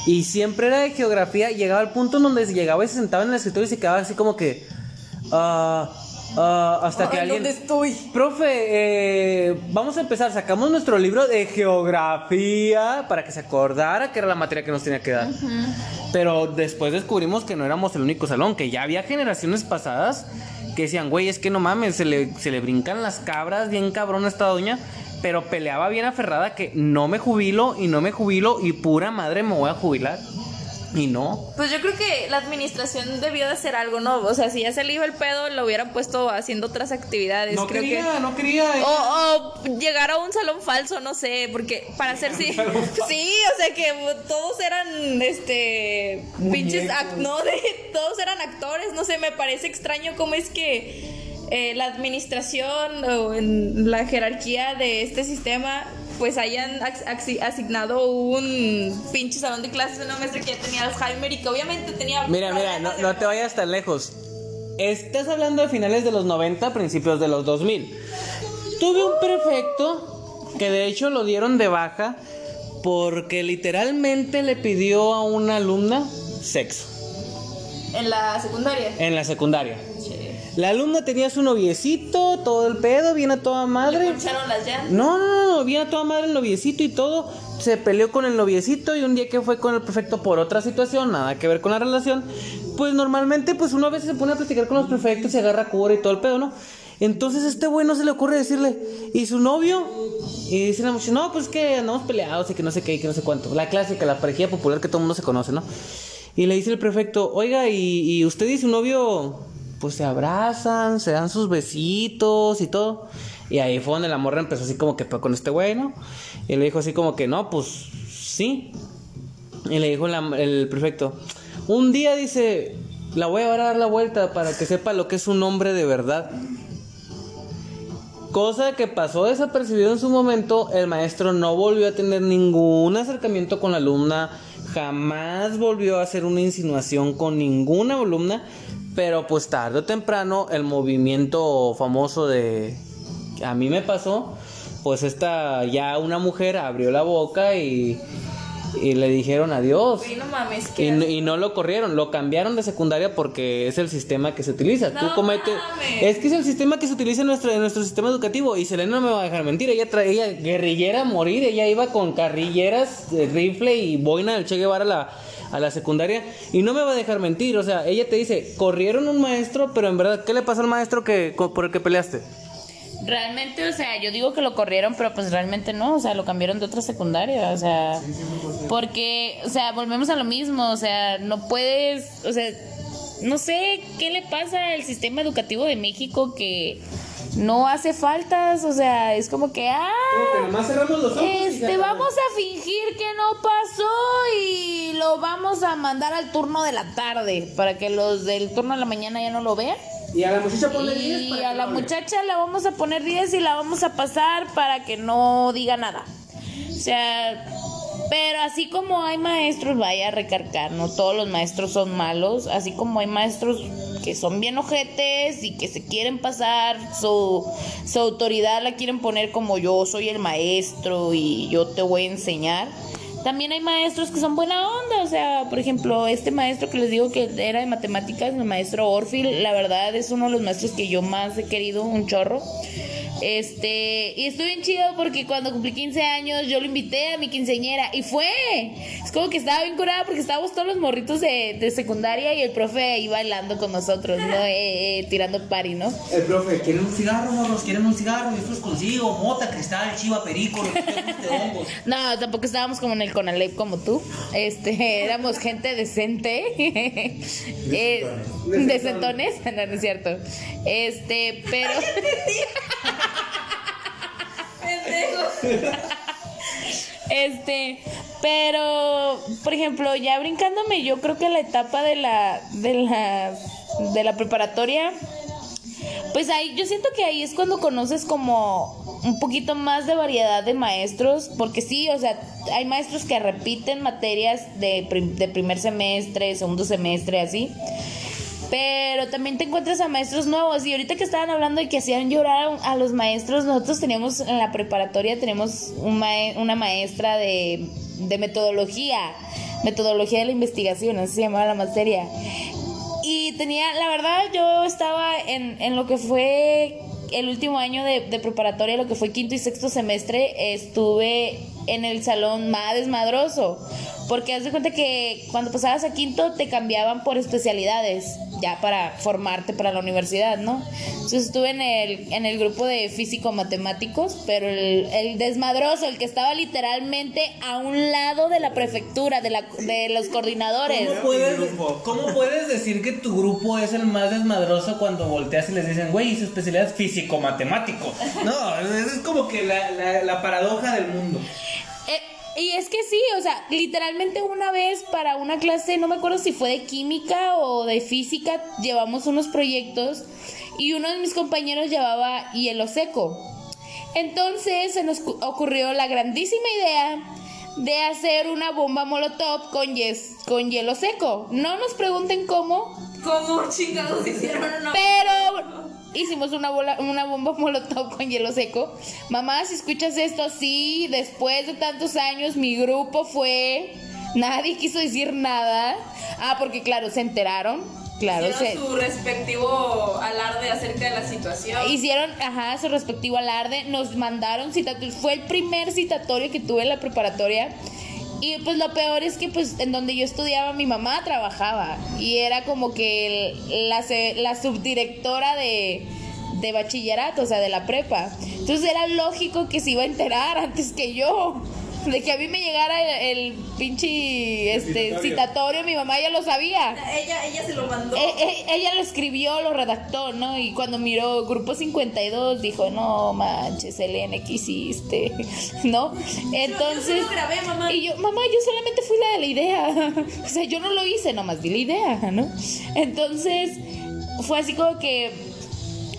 A: Y siempre era de geografía. Llegaba al punto en donde llegaba y se sentaba en el escritorio y se quedaba así como que. ah, ah, hasta que alguien.
D: ¿Dónde estoy?
A: Profe, eh, vamos a empezar. Sacamos nuestro libro de geografía para que se acordara que era la materia que nos tenía que dar. Pero después descubrimos que no éramos el único salón, que ya había generaciones pasadas que decían, güey, es que no mames, se le, se le brincan las cabras, bien cabrón a esta doña. Pero peleaba bien aferrada que no me jubilo y no me jubilo y pura madre me voy a jubilar. Y no.
D: Pues yo creo que la administración debió de hacer algo, ¿no? O sea, si ya se le iba el pedo, lo hubieran puesto haciendo otras actividades.
C: No
D: creo
C: quería,
D: que...
C: No quería.
D: O, o llegar a un salón falso, no sé, porque para hacer sí. Sí, o sea que todos eran este pinches act- no de todos eran actores, no sé, me parece extraño cómo es que eh, la administración o en la jerarquía de este sistema pues hayan asignado un pinche salón de clases a una maestra que ya tenía Alzheimer y que obviamente tenía
A: Mira, mira,
D: de
A: no te vayas tan lejos. Estás hablando de finales de los 90, principios de los 2000. Tuve un prefecto que de hecho lo dieron de baja porque literalmente le pidió a una alumna sexo
D: en la secundaria.
A: en la secundaria. La alumna tenía su noviecito, todo el pedo, viene a toda
D: Le
A: madre.
D: poncharon las llantas.
A: No, no, no, viene a toda madre el noviecito y todo. Se peleó con el noviecito y un día que fue con el prefecto por otra situación, nada que ver con la relación, pues normalmente pues uno a veces se pone a platicar con los prefectos y agarra cura y todo el pedo, ¿no? Entonces a este güey no se le ocurre decirle, ¿y su novio? Y dice la muchacha, no, pues que andamos peleados y que no sé qué y que no sé cuánto. La clásica, la parejilla popular que todo el mundo se conoce, ¿no? Y le dice el prefecto, oiga, ¿y, y usted y su novio pues se abrazan, se dan sus besitos y todo? Y ahí fue donde la morra empezó así como que "Pero con este güey, ¿no? Y le dijo así como que no, pues sí. Y le dijo el prefecto, un día dice, la voy a a dar la vuelta para que sepa lo que es un hombre de verdad. Cosa que pasó desapercibido en su momento, el maestro no volvió a tener ningún acercamiento con la alumna, jamás volvió a hacer una insinuación con ninguna alumna, pero pues tarde o temprano el movimiento famoso de a mí me pasó, pues esta ya una mujer abrió la boca y, y le dijeron adiós.
D: Güey, no mames,
A: Y, no- y no lo corrieron, lo cambiaron de secundaria porque es el sistema que se utiliza. Tú
D: No
A: cometes.
D: mames.
A: Es que es el sistema que se utiliza en nuestro, en nuestro sistema educativo. Y Selena no me va a dejar mentir. Ella traía guerrillera a morir. Ella iba con carrilleras, rifle y boina del Che Guevara la, a la secundaria. Y no me va a dejar mentir. O sea, ella te dice: corrieron un maestro, pero en verdad, ¿qué le pasó al maestro que, co- por el que peleaste?
B: Realmente, o sea, yo digo que lo corrieron, pero pues realmente no, o sea, lo cambiaron de otra secundaria, o sea, porque, o sea, volvemos a lo mismo, o sea, no puedes, o sea, no sé qué le pasa al sistema educativo de México que no hace faltas, o sea, es como que, ah,
A: Como que nomás cerramos los ojos.
B: este, vamos a fingir que no pasó y lo vamos a mandar al turno de la tarde para que los del turno de la mañana ya no lo vean.
A: Y a la muchacha ponle 10
B: Y a la muchacha la vamos a poner 10 y la vamos a pasar para que no diga nada. O sea, pero así como hay maestros, vaya a recargar, no todos los maestros son malos, así como hay maestros que son bien ojetes y que se quieren pasar su, su autoridad, la quieren poner como yo soy el maestro y yo te voy a enseñar. También hay maestros que son buena onda, o sea, por ejemplo, este maestro que les digo que era de matemáticas, el maestro Orfil, la verdad es uno de los maestros que yo más he querido, un chorro. Este, y estuvo bien chido porque cuando cumplí 15 años yo lo invité a mi quinceñera y fue. Es como que estaba bien curada porque estábamos todos los morritos de, de secundaria y el profe ahí bailando con nosotros, ¿no? Eh, eh, tirando party, ¿no?
E: El profe, ¿quieren un cigarro, morros? ¿Quieren un cigarro? Y estos consigo, mota, cristal, chiva, perico, lo que te guste, hongos.
B: No, tampoco estábamos como en el Conalep como tú. Este, éramos gente decente. Eh, decentones. No, no es cierto. Este, pero. Este, pero, por ejemplo, ya brincándome, yo creo que la etapa de la, de la, de la preparatoria, pues ahí, yo siento que ahí es cuando conoces como un poquito más de variedad de maestros, porque sí, o sea, hay maestros que repiten materias de, de primer semestre, segundo semestre, así. Pero también te encuentras a maestros nuevos. Y ahorita que estaban hablando de que hacían llorar a, los maestros, nosotros teníamos en la preparatoria, tenemos un mae- una maestra de, metodología, metodología de la investigación, así se llamaba la materia. Y tenía, la verdad, yo estaba en, en lo que fue el último año de preparatoria, lo que fue quinto y sexto semestre, estuve en el salón más desmadroso. Porque haz de cuenta que cuando pasabas a quinto te cambiaban por especialidades, ya para formarte para la universidad, ¿no? Entonces estuve en el, en el grupo de físico-matemáticos, pero el, el desmadroso, el que estaba literalmente a un lado de la prefectura, de, la, de los coordinadores.
A: ¿Cómo puedes, ¿Cómo puedes decir que tu grupo es el más desmadroso cuando volteas y les dicen, güey, su especialidad es físico-matemático? No, es es como que la, la, la paradoja del mundo.
B: Eh, y es que sí, o sea, literalmente una vez para una clase, no me acuerdo si fue de química o de física, llevamos unos proyectos y uno de mis compañeros llevaba hielo seco. Entonces se nos cu- ocurrió la grandísima idea de hacer una bomba molotov con, yes- con hielo seco. No nos pregunten cómo,
D: ¿Cómo chingados hicieron una
B: pero hicimos una, bola, una bomba molotov con hielo seco. Mamá, si escuchas esto, sí, después de tantos años mi grupo fue... Nadie quiso decir nada. Ah, porque claro, se enteraron. Claro, se,
D: Hicieron su respectivo alarde acerca de la situación.
B: hicieron, ajá, su respectivo alarde. Nos mandaron citatorios. Fue el primer citatorio que tuve en la preparatoria. Y pues lo peor es que pues en donde yo estudiaba mi mamá trabajaba y era como que la, la subdirectora de, de bachillerato, o sea, de la prepa. Entonces era lógico que se iba a enterar antes que yo. De que a mí me llegara el, el pinche este, citatorio, mi mamá ya lo sabía.
D: Ella, ella se lo mandó.
B: Eh, eh, ella lo escribió, lo redactó, ¿no? Y cuando miró Grupo 52 dijo, no manches, Elena, ¿qué hiciste? ¿No? Entonces...
D: lo grabé, mamá.
B: Y yo, mamá, yo solamente fui la de la idea. o sea, yo no lo hice, nomás di la idea, ¿no? Entonces, fue así como que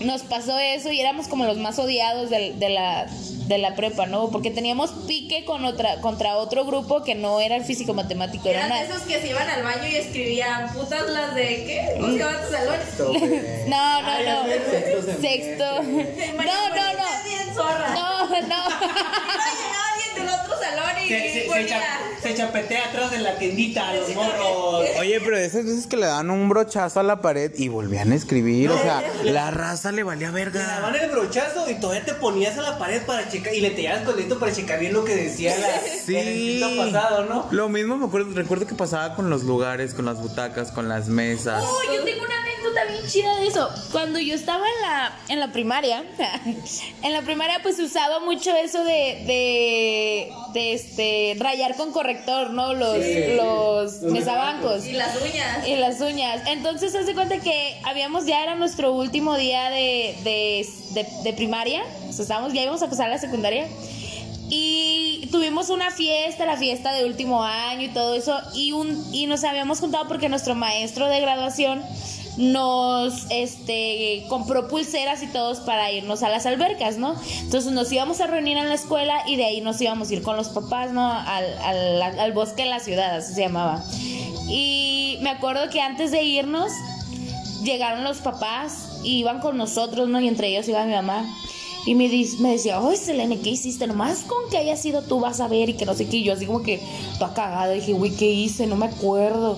B: nos pasó eso y éramos como los más odiados de, la de la prepa, ¿no? Porque teníamos pique con otra contra otro grupo que no era el físico matemático, era
D: Eran esos que se iban al baño y escribían putas las de qué? ¿Cómo se llama tu salón?
B: No, no, no. Sexto. No, no, no.
D: zorra.
B: No, no.
D: del otro salón y
A: Se, se, se,
D: ponía-
A: cha- se chapetea atrás de la tiendita a los morros.
C: Oye, pero esas veces que le dan un brochazo a la pared y volvían a escribir, o sea, la raza le valía
A: Te daban
C: verga.
A: el brochazo y todavía te ponías a la pared para checar y le te llevas con el dedito para checar bien lo que decía la,
C: Sí.
A: el pasado, ¿no?
C: Lo mismo me acuerdo, recuerdo que pasaba con los lugares, con las butacas, con las mesas.
D: Uy, yo tengo una
B: bien chida de eso. Cuando yo estaba en la, en la primaria, en la primaria pues usaba mucho eso de, de, de este, rayar con corrector, ¿no? Los, los mesabancos.
D: Y las uñas.
B: Y las uñas. Entonces, se hace cuenta que habíamos, ya era nuestro último día de, de, de, de primaria. O sea, estábamos, ya íbamos a pasar a la secundaria. Y tuvimos una fiesta, la fiesta de último año y todo eso. Y, un, y nos habíamos juntado porque nuestro maestro de graduación nos este compró pulseras y todos para irnos a las albercas, ¿no? Entonces nos íbamos a reunir en la escuela y de ahí nos íbamos a ir con los papás, ¿no? Al, al, al bosque de la ciudad, así se llamaba. Y me acuerdo que antes de irnos, llegaron los papás y iban con nosotros, ¿no? Y entre ellos iba mi mamá. Y me, me decía, oye, Selene, ¿qué hiciste? Nomás con que haya sido tú vas a ver y que no sé qué. Y yo así como que, toda cagada, dije, güey, ¿qué hice? No me acuerdo.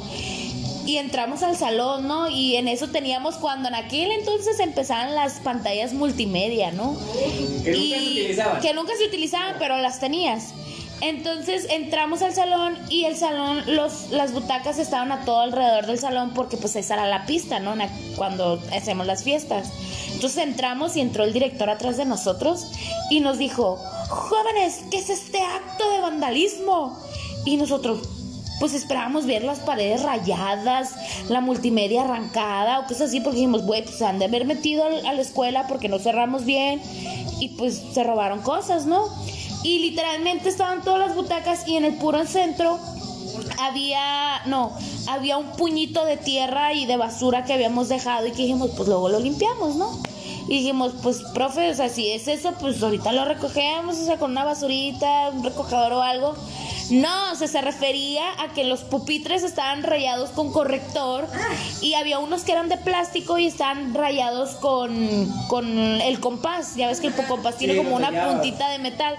B: Y entramos al salón, ¿no? Y en eso teníamos cuando en aquel entonces empezaban las pantallas multimedia, ¿no?
A: Que nunca
B: Y-
A: se utilizaban.
B: Que nunca se utilizaban, pero las tenías. Entonces entramos al salón y el salón, los, las butacas estaban a todo alrededor del salón porque pues esa era la pista, ¿no? Cuando hacemos las fiestas. Entonces entramos y entró el director atrás de nosotros y nos dijo, jóvenes, ¿qué es este acto de vandalismo? Y nosotros, pues esperábamos ver las paredes rayadas, la multimedia arrancada o cosas así, porque dijimos, güey, pues se han de haber metido a la escuela porque no cerramos bien y pues se robaron cosas, ¿no? Y literalmente estaban todas las butacas y en el puro centro había, no, había un puñito de tierra y de basura que habíamos dejado y que dijimos, pues luego lo limpiamos, ¿no? Y dijimos, pues, profe, o sea, si es eso, pues ahorita lo recogemos, o sea, con una basurita, un recogedor o algo. No, o sea, se refería a que los pupitres estaban rayados con corrector y había unos que eran de plástico y estaban rayados con, con el compás. Ya ves que el compás tiene
A: Sí,
B: como una puntita de metal.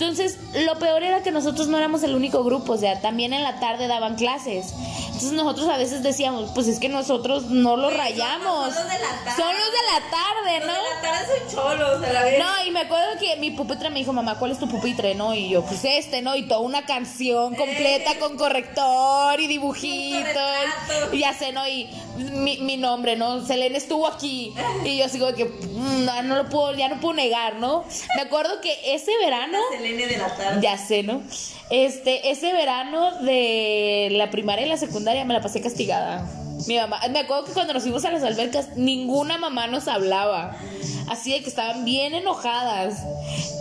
B: Entonces, lo peor era que nosotros no éramos el único grupo, o sea, también en la tarde daban clases. Entonces nosotros a veces decíamos, pues es que nosotros no lo rayamos.
D: son los de la tarde.
B: Son los de la tarde, ¿no?
D: la tarde son cholos, a la vez.
B: No, y me acuerdo que mi pupitre me dijo, mamá, ¿cuál es tu pupitre? ¿No? Y yo, pues este, ¿no? Y toda una canción completa con corrector y dibujitos. Y ya sé, ¿no? Y mi, mi nombre, ¿no? Selene estuvo aquí. Y yo como que, mm, no, no lo puedo, ya no puedo negar, ¿no? Me acuerdo que ese verano...
D: De la tarde.
B: Ya sé, ¿no? Este, ese verano de la primaria y la secundaria me la pasé castigada. Mi mamá, me acuerdo que cuando nos fuimos a las albercas, ninguna mamá nos hablaba. Así de que estaban bien enojadas.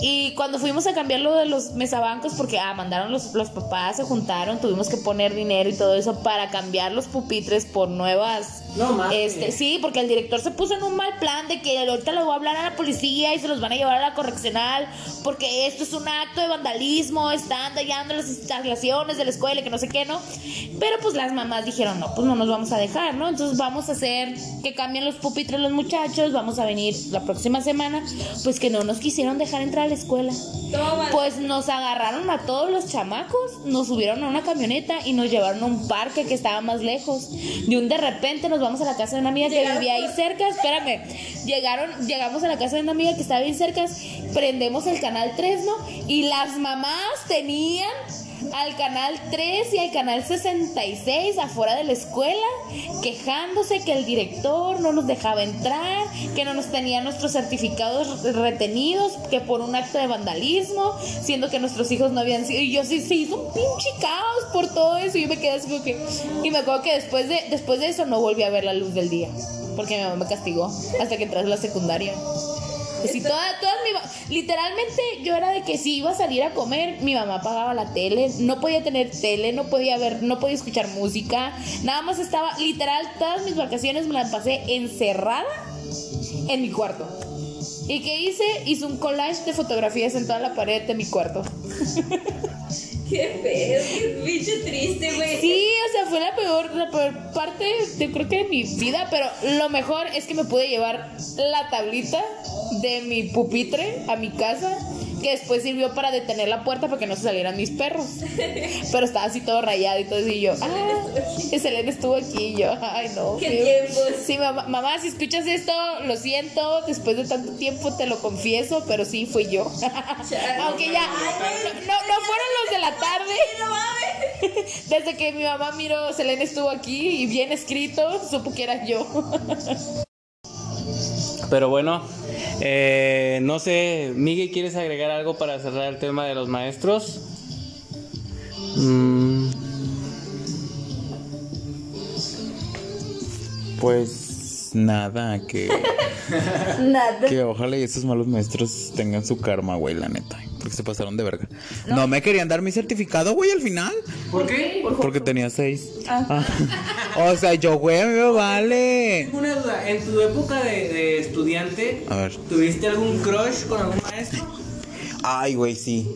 B: Y cuando fuimos a cambiar lo de los mesabancos, porque ah, mandaron los, los papás, se juntaron, tuvimos que poner dinero y todo eso para cambiar los pupitres por nuevas.
A: No mames.
B: Este, sí, porque el director se puso en un mal plan de que ahorita le voy a hablar a la policía y se los van a llevar a la correccional porque esto es un acto de vandalismo, están dañando las instalaciones de la escuela y que no sé qué, ¿no? Pero pues las mamás dijeron, no, pues no nos vamos a dejar, ¿no? Entonces vamos a hacer que cambien los pupitres los muchachos, vamos a venir la próxima semana, pues que no nos quisieron dejar entrar a la escuela.
D: Toma.
B: Pues nos agarraron a todos los chamacos, nos subieron a una camioneta y nos llevaron a un parque que estaba más lejos. De un de repente nos vamos a la casa de una amiga que vivía ahí cerca. Espérame, llegaron, llegamos a la casa de una amiga que estaba bien cerca, prendemos el canal 3, ¿no? Y las mamás tenían al canal 3 y al canal 66 afuera de la escuela quejándose que el director no nos dejaba entrar, que no nos tenía nuestros certificados retenidos, que por un acto de vandalismo, siendo que nuestros hijos no habían sido. Y yo sí, se hizo un pinche caos por todo eso. Y yo me quedé así como que. Y me acuerdo que después de, después de eso no volví a ver la luz del día. Porque mi mamá me castigó hasta que entré a la secundaria. Sí, toda, todas mi ma- literalmente yo era de que si iba a salir a comer, mi mamá apagaba la tele, no podía tener tele, no podía ver, no podía escuchar música, nada más estaba, literal, todas mis vacaciones me las pasé encerrada en mi cuarto. ¿Y qué hice? Hice un collage de fotografías en toda la pared de mi cuarto.
D: Qué feo, qué bicho triste, güey.
B: Sí, o sea, fue la peor, la peor parte, yo creo que de mi vida, pero lo mejor es que me pude llevar la tablita de mi pupitre a mi casa que después sirvió para detener la puerta para que no se salieran mis perros. Pero estaba así todo rayado y todo así y yo, ah, y Selena estuvo aquí y yo, ay no.
D: ¿Qué
B: sí,
D: tiempos?
B: Sí, mamá, mamá, si escuchas esto, lo siento, después de tanto tiempo te lo confieso, pero sí fui yo. Aunque ya, no, no, no fueron los de la tarde. Desde que mi mamá miró, Selena estuvo aquí y bien escrito, supo que era yo.
A: Pero bueno, eh, no sé, Miguel, ¿quieres agregar algo para cerrar el tema de los maestros? Mm,
C: Pues nada, que,
D: Nada.
C: que ojalá y esos malos maestros tengan su karma, güey, la neta. Porque se pasaron de verga. No, me querían dar mi certificado, güey, al final.
A: ¿Por qué?
C: Porque tenía seis. Ah. o sea, yo, güey, a mí me vale.
A: Tengo una duda, en tu época de, de estudiante,
C: A ver.
A: ¿tuviste algún crush con algún maestro?
C: Ay, güey, sí.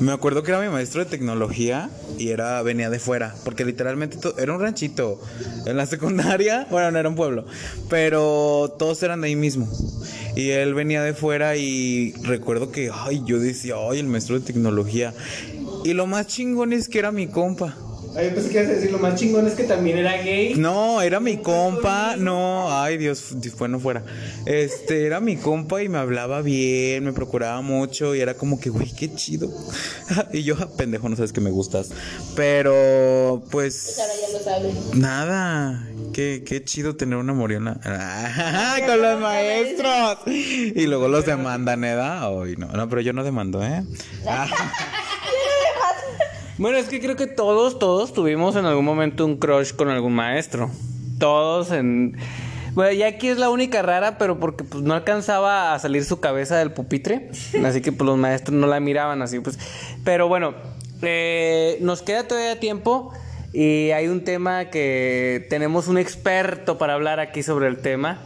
C: Me acuerdo que era mi maestro de tecnología y era venía de fuera, porque literalmente era un ranchito en la secundaria, bueno, no era un pueblo, pero todos eran de ahí mismo. Y él venía de fuera y recuerdo que, ay, yo decía, ay, el maestro de tecnología. Y lo más chingón es que era mi compa.
A: Ay, yo pensé que ibas a decir lo más chingón es que también era gay.
C: No, era mi compa, no, ay Dios, Dios, no fuera. Este, era mi compa y me hablaba bien, me procuraba mucho y era como que, güey, qué chido. y yo, "Ah, pendejo, no sabes que me gustas. Pero, pues,
B: Ahora ya lo sabes.
C: nada, qué, qué chido tener una morena con los maestros. Y luego los demandan, ¿eh? Ay, no, no, pero yo no demando, ¿eh?
A: Bueno, es que creo que todos, todos tuvimos en algún momento un crush con algún maestro. Todos en... Bueno, ya aquí es la única rara, pero porque pues no alcanzaba a salir su cabeza del pupitre. Así que pues los maestros no la miraban así, pues. Pero bueno, eh, nos queda todavía tiempo y hay un tema que tenemos un experto para hablar aquí sobre el tema.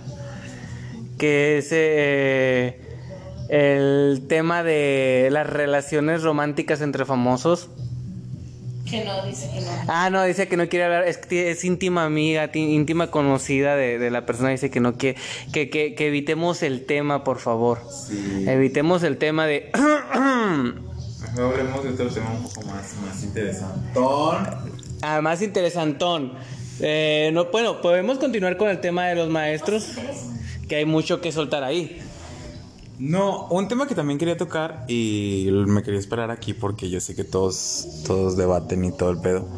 A: Que es eh, el tema de las relaciones románticas entre famosos.
B: Que no, dice que no.
A: Ah, no, dice que no quiere hablar, es, que es íntima amiga, ti- íntima conocida de, de la persona, dice que no quiere, que, que, que evitemos el tema, por favor. Evitemos el tema de...
C: Hablemos de otro tema un poco más, más interesante.
A: Ah, más interesantón. Eh, no, bueno, podemos continuar con el tema de los maestros, que hay mucho que soltar ahí.
C: No, un tema que también quería tocar y me quería esperar aquí porque yo sé que todos, todos debaten y todo el pedo.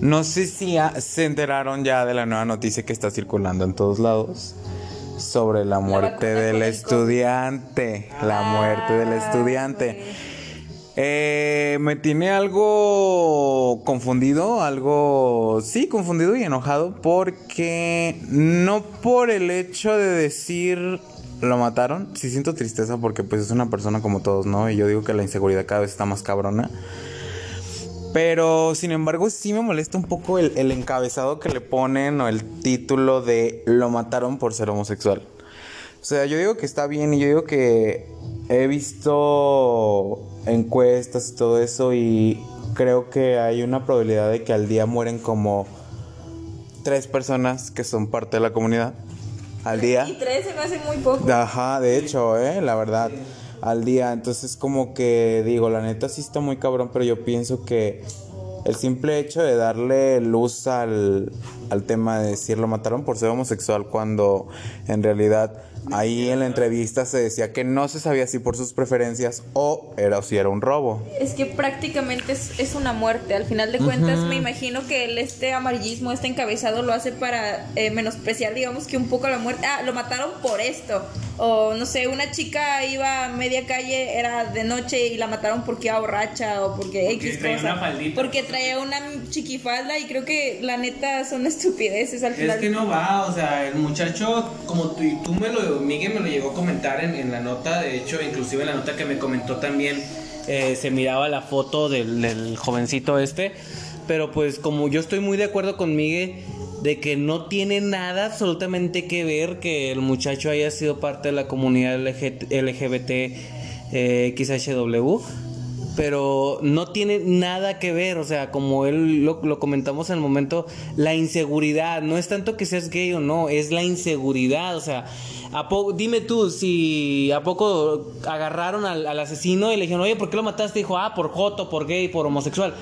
C: No sé si se enteraron ya de la nueva noticia que está circulando en todos lados sobre la muerte
D: vacuna
C: del estudiante. La muerte del estudiante. Eh, me tiene algo confundido, algo, sí, confundido y enojado porque no por el hecho de decir lo mataron, sí siento tristeza porque pues es una persona como todos, ¿no? Y yo digo que la inseguridad cada vez está más cabrona. Pero sin embargo sí me molesta un poco el, el encabezado que le ponen o el título de lo mataron por ser homosexual. O sea, yo digo que está bien y yo digo que he visto encuestas y todo eso y creo que hay una probabilidad de que al día mueren como tres personas que son parte de la comunidad. Al día.
D: Y tres se me hace muy poco.
C: Ajá, de hecho, eh, la verdad, al día. Entonces, como que digo, la neta sí está muy cabrón, pero yo pienso que el simple hecho de darle luz al, al tema de decir lo mataron por ser homosexual, cuando en realidad ahí en la entrevista se decía que no se sabía si por sus preferencias o era o si era un robo.
D: Es que prácticamente es, es una muerte. Al final de cuentas, me imagino que el, este amarillismo, este encabezado, lo hace para eh, menospreciar, digamos que un poco la muerte. Ah, lo mataron por esto. O no sé, una chica iba a media calle, era de noche y la mataron porque iba borracha o porque, X
A: traía
D: cosa.
A: una faldita.
D: Porque traía una chiquifalda y creo que la neta son estupideces al final.
A: Es que no va, o sea, el muchacho, como tú, y tú me lo, Miguel me lo llegó a comentar en, la nota, de hecho, inclusive en la nota que me comentó también, eh, se miraba la foto del, jovencito este, pero pues como yo estoy muy de acuerdo con Miguel, de que no tiene nada absolutamente que ver que el muchacho haya sido parte de la comunidad LG LGBT eh, XHW pero no tiene nada que ver, o sea, como él lo, lo comentamos en el momento, la inseguridad, no es tanto que seas gay o no, es la inseguridad, o sea, ¿A po- dime tú, si a poco agarraron al, al asesino y le dijeron, oye, ¿por qué lo mataste? Dijo, ah, por joto, por gay, por homosexual.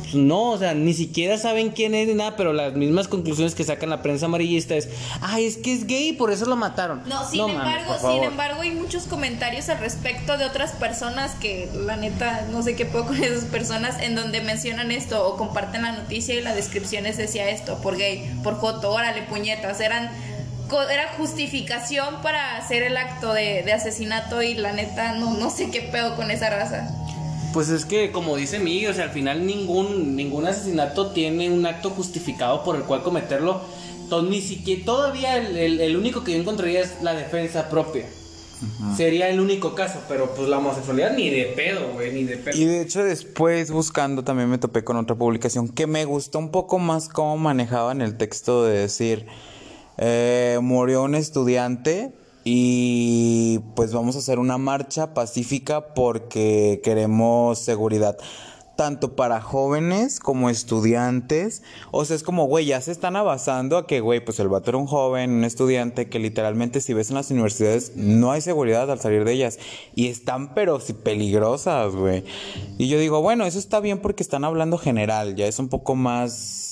A: Pues no, o sea, ni siquiera saben quién es ni nada, pero las mismas conclusiones que sacan la prensa amarillista es, ay, es que es gay, por eso lo mataron.
D: No, sin
A: mames,
D: embargo, sin
A: favor.
D: embargo, hay muchos comentarios al respecto de otras personas que la neta no sé qué puedo con esas personas en donde mencionan esto o comparten la noticia y la descripciones decía esto, por gay, por joto, órale, puñetas, eran era justificación para hacer el acto de, de asesinato y la neta no, no sé qué pedo con esa raza.
A: Pues es que, como dice Miguel, o sea, al final ningún, ningún asesinato tiene un acto justificado por el cual cometerlo. To- ni siquiera, todavía el, el- el único que yo encontraría es la defensa propia. Sería el único caso, pero pues la homosexualidad ni de pedo, güey, ni de pedo.
C: Y de hecho después buscando también me topé con otra publicación que me gustó un poco más cómo manejaban el texto de decir, eh, murió un estudiante y pues vamos a hacer una marcha pacífica porque queremos seguridad. Tanto para jóvenes como estudiantes. O sea, es como, güey, ya se están avanzando a que, güey, pues el vato era un joven, un estudiante, que literalmente si ves en las universidades no hay seguridad al salir de ellas. Y están, pero sí peligrosas, güey. Y yo digo, bueno, eso está bien porque están hablando general, ya es un poco más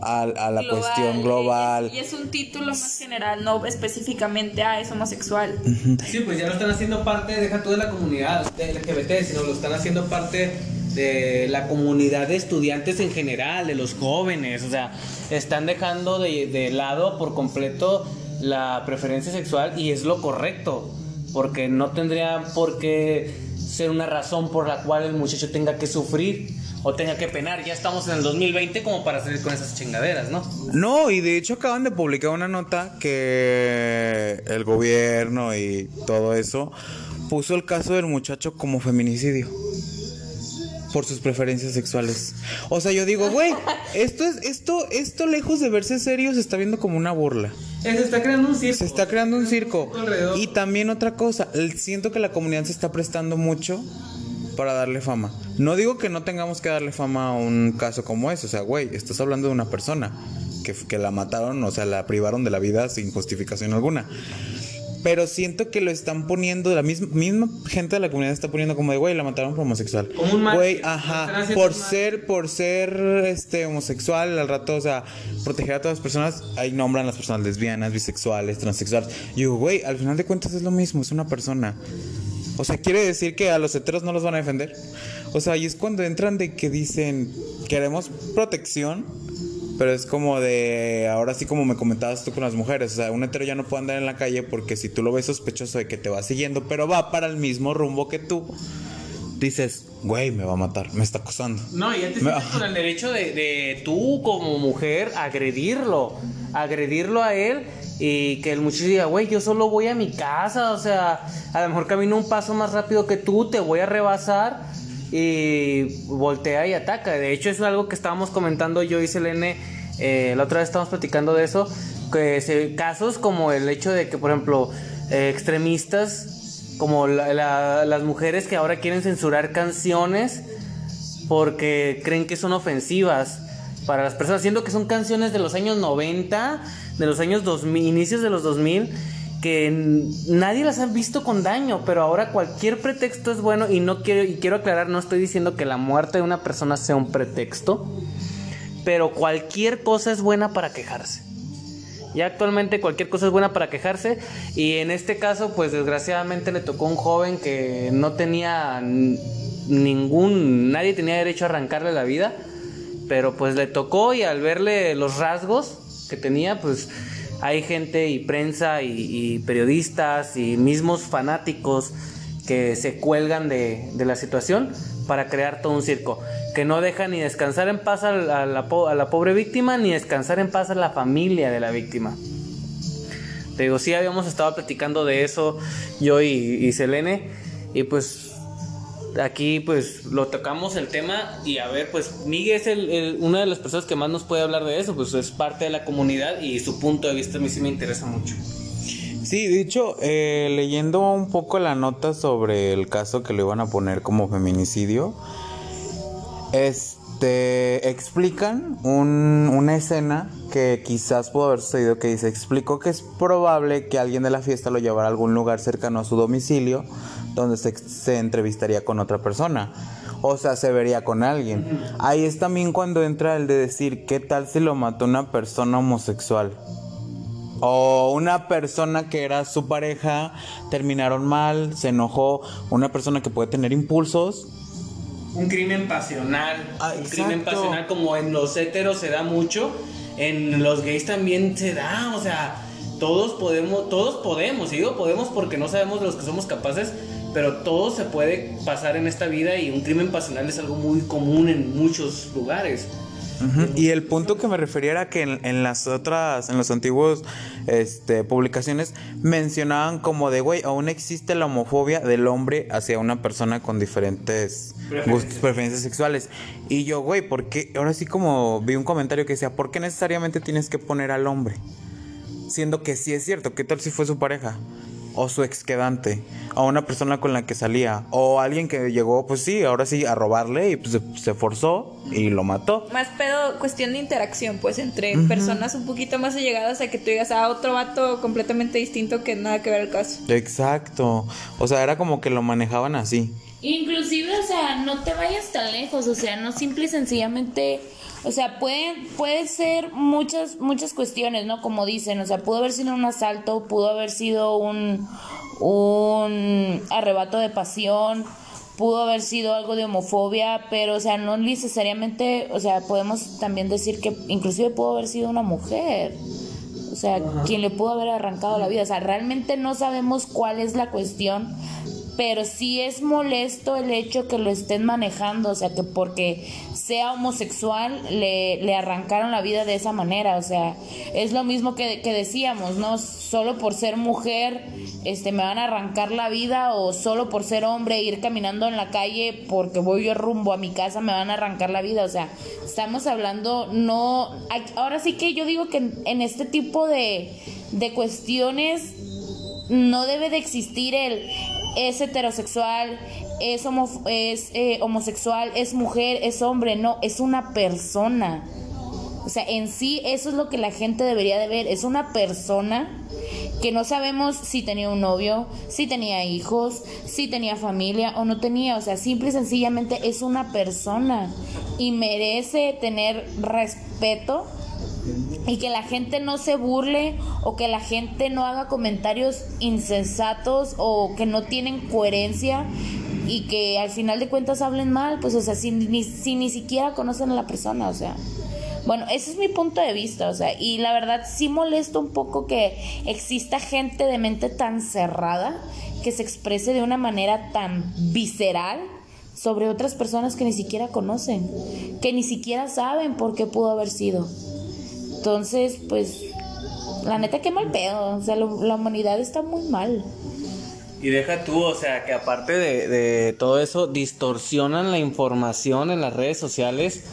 C: a, a la
D: Global,
C: cuestión
D: y
C: global.
D: es- Y es, un título más general, no específicamente, ah, es homosexual.
A: Sí, pues ya lo están haciendo parte, deja tú de la comunidad de LGBT, sino lo están haciendo parte de la comunidad de estudiantes en general, de los jóvenes, o sea, están dejando de, de lado por completo la preferencia sexual y es lo correcto, porque no tendría por qué ser una razón por la cual el muchacho tenga que sufrir o tenga que penar. Ya estamos en el 2020 como para salir con esas chingaderas, ¿no?
C: No, y de hecho acaban de publicar una nota que el gobierno y todo eso puso el caso del muchacho como feminicidio por sus preferencias sexuales. O sea, yo digo, güey, esto es esto esto lejos de verse serio se está viendo como una burla.
A: Se está creando un circo.
C: Se está creando un circo. Y también otra cosa, siento que la comunidad se está prestando mucho para darle fama. No digo que no tengamos que darle fama a un caso como ese, o sea, güey, estás hablando de una persona que, que la mataron, o sea, la privaron de la vida sin justificación alguna. Pero siento que lo están poniendo, la misma, misma gente de la comunidad está poniendo como de, güey, la mataron por homosexual.
A: Como un.
C: Güey, ajá, por ser, por ser, este, homosexual, al rato, o sea, proteger a todas las personas, ahí nombran las personas lesbianas, bisexuales, transexuales. Y digo, güey, al final de cuentas es lo mismo, es una persona. O sea, quiere decir que a los heteros no los van a defender. O sea, y es cuando entran de que dicen, queremos protección, pero es como de, ahora sí como me comentabas tú con las mujeres, o sea, un hetero ya no puede andar en la calle porque si tú lo ves sospechoso de que te va siguiendo, pero va para el mismo rumbo que tú, dices, güey, me va a matar, me está acosando.
A: No,
C: Me-
A: sientes con el derecho de, de tú como mujer agredirlo, agredirlo a él y que el muchacho diga, güey, yo solo voy a mi casa, o sea, a lo mejor camino un paso más rápido que tú, te voy a rebasar y voltea y ataca. De hecho, es algo que estábamos comentando yo y Selene, eh, la otra vez estábamos platicando de eso, que se- casos como el hecho de que, por ejemplo, eh, extremistas como la- la- las mujeres que ahora quieren censurar canciones porque creen que son ofensivas para las personas, siendo que son canciones de los años 90, de los años 2000, inicios de los 2000, que nadie las ha visto con daño, pero ahora cualquier pretexto es bueno y no quiero y quiero aclarar, no estoy diciendo que la muerte de una persona sea un pretexto, pero cualquier cosa es buena para quejarse. Ya actualmente cualquier cosa es buena para quejarse y en este caso pues desgraciadamente le tocó a un joven que no tenía ningún, nadie tenía derecho a arrancarle la vida, pero pues le tocó y al verle los rasgos que tenía pues hay gente y prensa y, periodistas y mismos fanáticos que se cuelgan de, la situación para crear todo un circo, que no deja ni descansar en paz a la pobre víctima, ni descansar en paz a la familia de la víctima. Te digo, sí habíamos estado platicando de eso yo y, y Selene, y pues aquí pues lo tocamos el tema y a ver, pues Miguel es el, una de las personas que más nos puede hablar de eso, pues es parte de la comunidad y su punto de vista a mí sí me interesa mucho.
C: Sí, de hecho, eh, leyendo un poco la nota sobre el caso que le iban a poner como feminicidio, es te explican un- una escena que quizás pudo haber sucedido que dice, explicó que es probable que alguien de la fiesta lo llevara a algún lugar cercano a su domicilio donde se, se entrevistaría con otra persona. O sea, se vería con alguien. Ahí es también cuando entra el de decir, ¿qué tal si lo mató una persona homosexual? O una persona que era su pareja, terminaron mal, se enojó, una persona que puede tener impulsos.
A: Un crimen pasional.
C: Ah,
A: un crimen pasional como en los heteros se da mucho, en los gays también se da, o sea, todos podemos, todos podemos, digo podemos porque no sabemos de los que somos capaces, pero todo se puede pasar en esta vida y un crimen pasional es algo muy común en muchos lugares.
C: Y el punto que me refería era que en, en las otras, en los antiguos este, publicaciones, mencionaban como de, güey, aún existe la homofobia del hombre hacia una persona con diferentes gustos, preferencias sexuales. Y yo, güey, ¿por qué? Ahora sí como vi un comentario que decía, ¿por qué necesariamente tienes que poner al hombre? Siendo que sí es cierto, ¿qué tal si fue su pareja? O su ex quedante, o una persona con la que salía, o alguien que llegó, pues sí, ahora sí, a robarle y pues se, se forzó y lo mató.
D: Más pedo, cuestión de interacción, pues, entre personas un poquito más allegadas a que tú digas a otro vato completamente distinto que nada que ver el caso.
C: Exacto. O sea, era como que lo manejaban así.
B: Inclusive, o sea, no te vayas tan lejos, o sea, no simple y sencillamente, o sea, pueden, puede ser muchas, muchas cuestiones, ¿no? Como dicen, o sea, pudo haber sido un asalto, pudo haber sido un, un arrebato de pasión, pudo haber sido algo de homofobia, pero, o sea, no necesariamente, o sea, podemos también decir que inclusive pudo haber sido una mujer. O sea, quien le pudo haber arrancado la vida. O sea, realmente no sabemos cuál es la cuestión, pero sí es molesto el hecho que lo estén manejando. O sea, que porque sea homosexual le, le arrancaron la vida de esa manera. O sea, es lo mismo que, que decíamos, ¿no? Solo por ser mujer este, me van a arrancar la vida o solo por ser hombre ir caminando en la calle porque voy yo rumbo a mi casa me van a arrancar la vida. O sea, estamos hablando, no... Ahora sí que yo digo que en, en este tipo de, de cuestiones no debe de existir el es heterosexual, es, homo- es eh, homosexual, es mujer, es hombre, no, es una persona. O sea, en sí eso es lo que la gente debería de ver, es una persona que no sabemos si tenía un novio, si tenía hijos, si tenía familia o no tenía, o sea, simple y sencillamente es una persona y merece tener respeto y que la gente no se burle o que la gente no haga comentarios insensatos o que no tienen coherencia y que al final de cuentas hablen mal, pues o sea, si ni, si ni siquiera conocen a la persona, o sea. Bueno, ese es mi punto de vista, o sea, y la verdad sí molesta un poco que exista gente de mente tan cerrada que se exprese de una manera tan visceral sobre otras personas que ni siquiera conocen, que ni siquiera saben por qué pudo haber sido. Entonces, pues, la neta, qué mal pedo. O sea, la humanidad está muy mal.
A: Y deja tú, o sea, que aparte de, de todo eso, distorsionan la información en las redes sociales.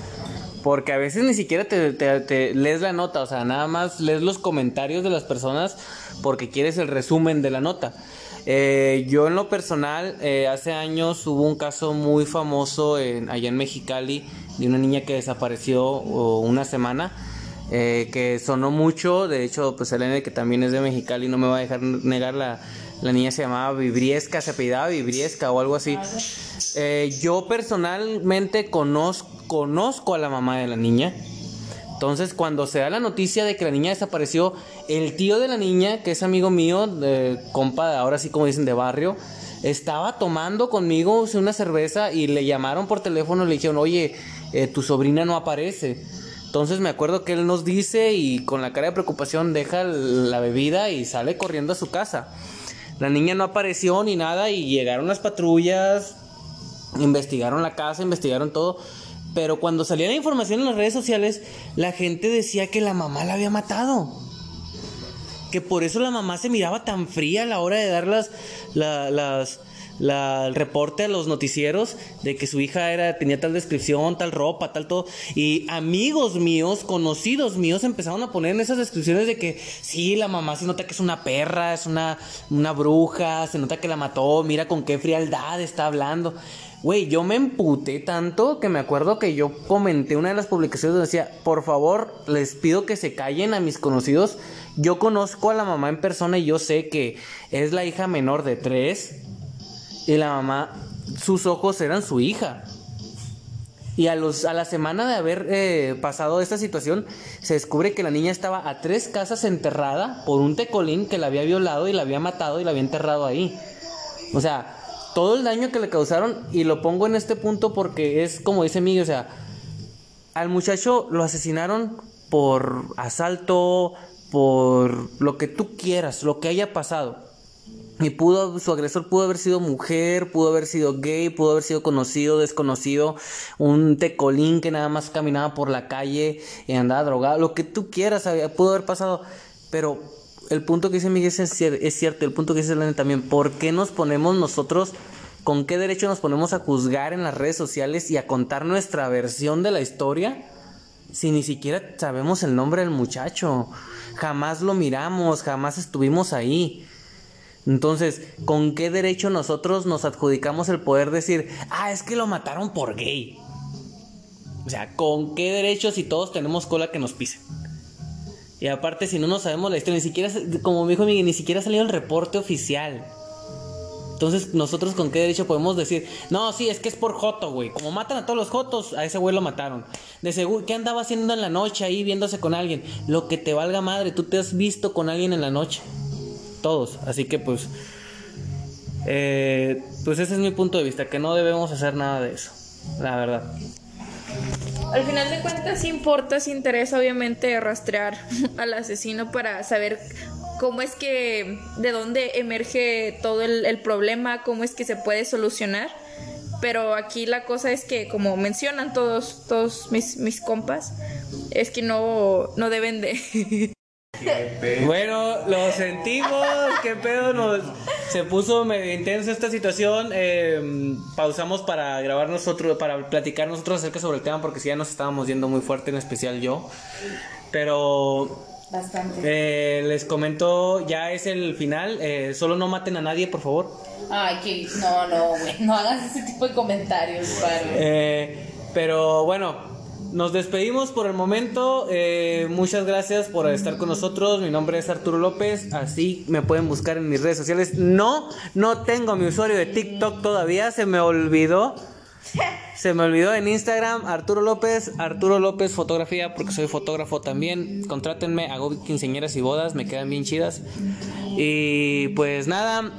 A: Porque a veces ni siquiera te, te- te lees la nota, o sea, nada más lees los comentarios de las personas porque quieres el resumen de la nota. Eh, yo en lo personal, eh, hace años hubo un caso muy famoso en, allá en Mexicali de una niña que desapareció o, una semana, eh, que sonó mucho, de hecho, pues Elena, que también es de Mexicali, no me va a dejar negar, la, la niña se llamaba Vibriesca, se apellidaba Vibriesca o algo así. Eh, yo personalmente conozco, conozco a la mamá de la niña. Entonces, cuando se da la noticia de que la niña desapareció, el tío de la niña, que es amigo mío, de compa, ahora sí como dicen, de barrio, estaba tomando conmigo una cerveza y le llamaron por teléfono y le dijeron, oye, eh, tu sobrina no aparece. Entonces me acuerdo que él nos dice y con la cara de preocupación deja la bebida y sale corriendo a su casa. La niña no apareció ni nada y llegaron las patrullas, investigaron la casa, investigaron todo. Pero cuando salía la información en las redes sociales, la gente decía que la mamá la había matado. Que por eso la mamá se miraba tan fría a la hora de dar las, la- las, la- el reporte a los noticieros de que su hija era, tenía tal descripción, tal ropa, tal todo. Y amigos míos, conocidos míos, empezaron a poner en esas descripciones de que sí, la mamá se nota que es una perra, es una, una bruja, se nota que la mató, mira con qué frialdad está hablando. Güey, yo me emputé tanto que me acuerdo que yo comenté una de las publicaciones donde decía, por favor, les pido que se callen a mis conocidos. Yo conozco a la mamá en persona y yo sé que es la hija menor de tres. Y la mamá, sus ojos eran su hija. Y a, los, a la semana de haber eh, pasado esta situación, se descubre que la niña estaba a tres casas enterrada por un tecolín que la había violado y la había matado y la había enterrado ahí. O sea, todo el daño que le causaron, y lo pongo en este punto porque es como dice Miguel, o sea, al muchacho lo asesinaron por asalto, por lo que tú quieras, lo que haya pasado. Y pudo, su agresor pudo haber sido mujer, pudo haber sido gay, pudo haber sido conocido, desconocido, un tecolín que nada más caminaba por la calle y andaba drogado, lo que tú quieras, pudo haber pasado. Pero el punto que dice Miguel es, es cierto, el punto que dice Elena también, ¿por qué nos ponemos nosotros, con qué derecho nos ponemos a juzgar en las redes sociales y a contar nuestra versión de la historia? Si ni siquiera sabemos el nombre del muchacho, jamás lo miramos, jamás estuvimos ahí. Entonces, ¿con qué derecho nosotros nos adjudicamos el poder decir, ah, es que lo mataron por gay? O sea, ¿con qué derecho si todos tenemos cola que nos pisen? Y aparte, si no nos sabemos la historia, ni siquiera, como dijo Miguel, ni siquiera ha salido el reporte oficial. Entonces, nosotros con qué derecho podemos decir, no, sí, es que es por Joto, güey. Como matan a todos los Jotos, a ese güey lo mataron. De seguro, ¿qué andaba haciendo en la noche ahí viéndose con alguien? Lo que te valga madre, tú te has visto con alguien en la noche. Así que, pues, eh, pues ese es mi punto de vista, que no debemos hacer nada de eso, la verdad.
D: Al final de cuentas, importa, sí interesa, obviamente, rastrear al asesino para saber cómo es que, de dónde emerge todo el, problema, cómo es que se puede solucionar. Pero aquí la cosa es que, como mencionan todos, todos mis, mis compas, es que no, no deben de...
A: Bueno, lo sentimos, qué pedo, nos, se puso medio intensa esta situación. Eh, pausamos para grabar nosotros, para platicar nosotros acerca sobre el tema, porque si ya nos estábamos yendo muy fuerte, en especial yo. Pero
B: Bastante.
A: Eh, les comento, ya es el final. Eh, solo no maten a nadie, por favor.
B: Ay, que no, no, güey. No hagas ese tipo de comentarios, padre.
A: Eh, pero bueno, nos despedimos por el momento. Eh, muchas gracias por estar con nosotros. Mi nombre es Arturo López. Así me pueden buscar en mis redes sociales. No, no tengo mi usuario de TikTok todavía. Se me olvidó. Se me olvidó en Instagram, Arturo López, Arturo López Fotografía, porque soy fotógrafo también. Contrátenme, hago quinceañeras y bodas, me quedan bien chidas. Y pues nada,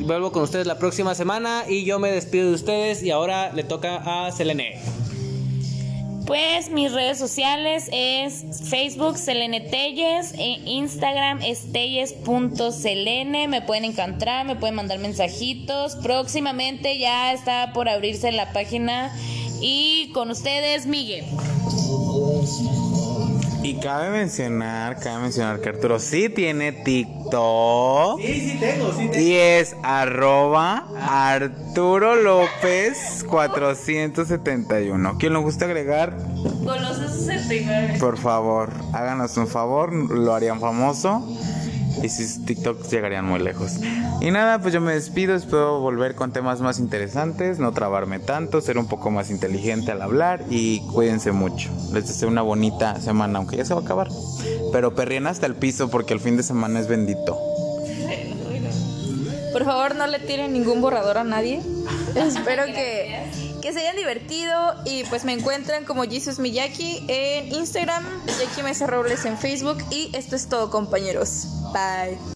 A: vuelvo con ustedes la próxima semana y yo me despido de ustedes y ahora le toca a Selene.
B: Pues mis redes sociales es Facebook Selene Telles, e Instagram es telles.selene, me pueden encontrar, me pueden mandar mensajitos. Próximamente ya está por abrirse la página y con ustedes Miguel.
C: Y cabe mencionar, cabe mencionar que Arturo sí tiene TikTok.
A: Sí, sí tengo, sí
C: Y es arroba Arturo López 471. ¿Quién lo gusta agregar?
B: Goloso 69.
C: Por favor, háganos un favor, lo harían famoso. Y sus TikToks llegarían muy lejos. Y nada, pues yo me despido. Espero volver con temas más interesantes, no trabarme tanto, ser un poco más inteligente al hablar. Y cuídense mucho. Les deseo una bonita semana, aunque ya se va a acabar. Pero perrien hasta el piso porque el fin de semana es bendito.
D: Por favor, no le tiren ningún borrador a nadie. Espero que, que se hayan divertido y pues me encuentran como Jesus Miyaki en Instagram, Miyaki Mesa Robles en Facebook y esto es todo compañeros. Bye.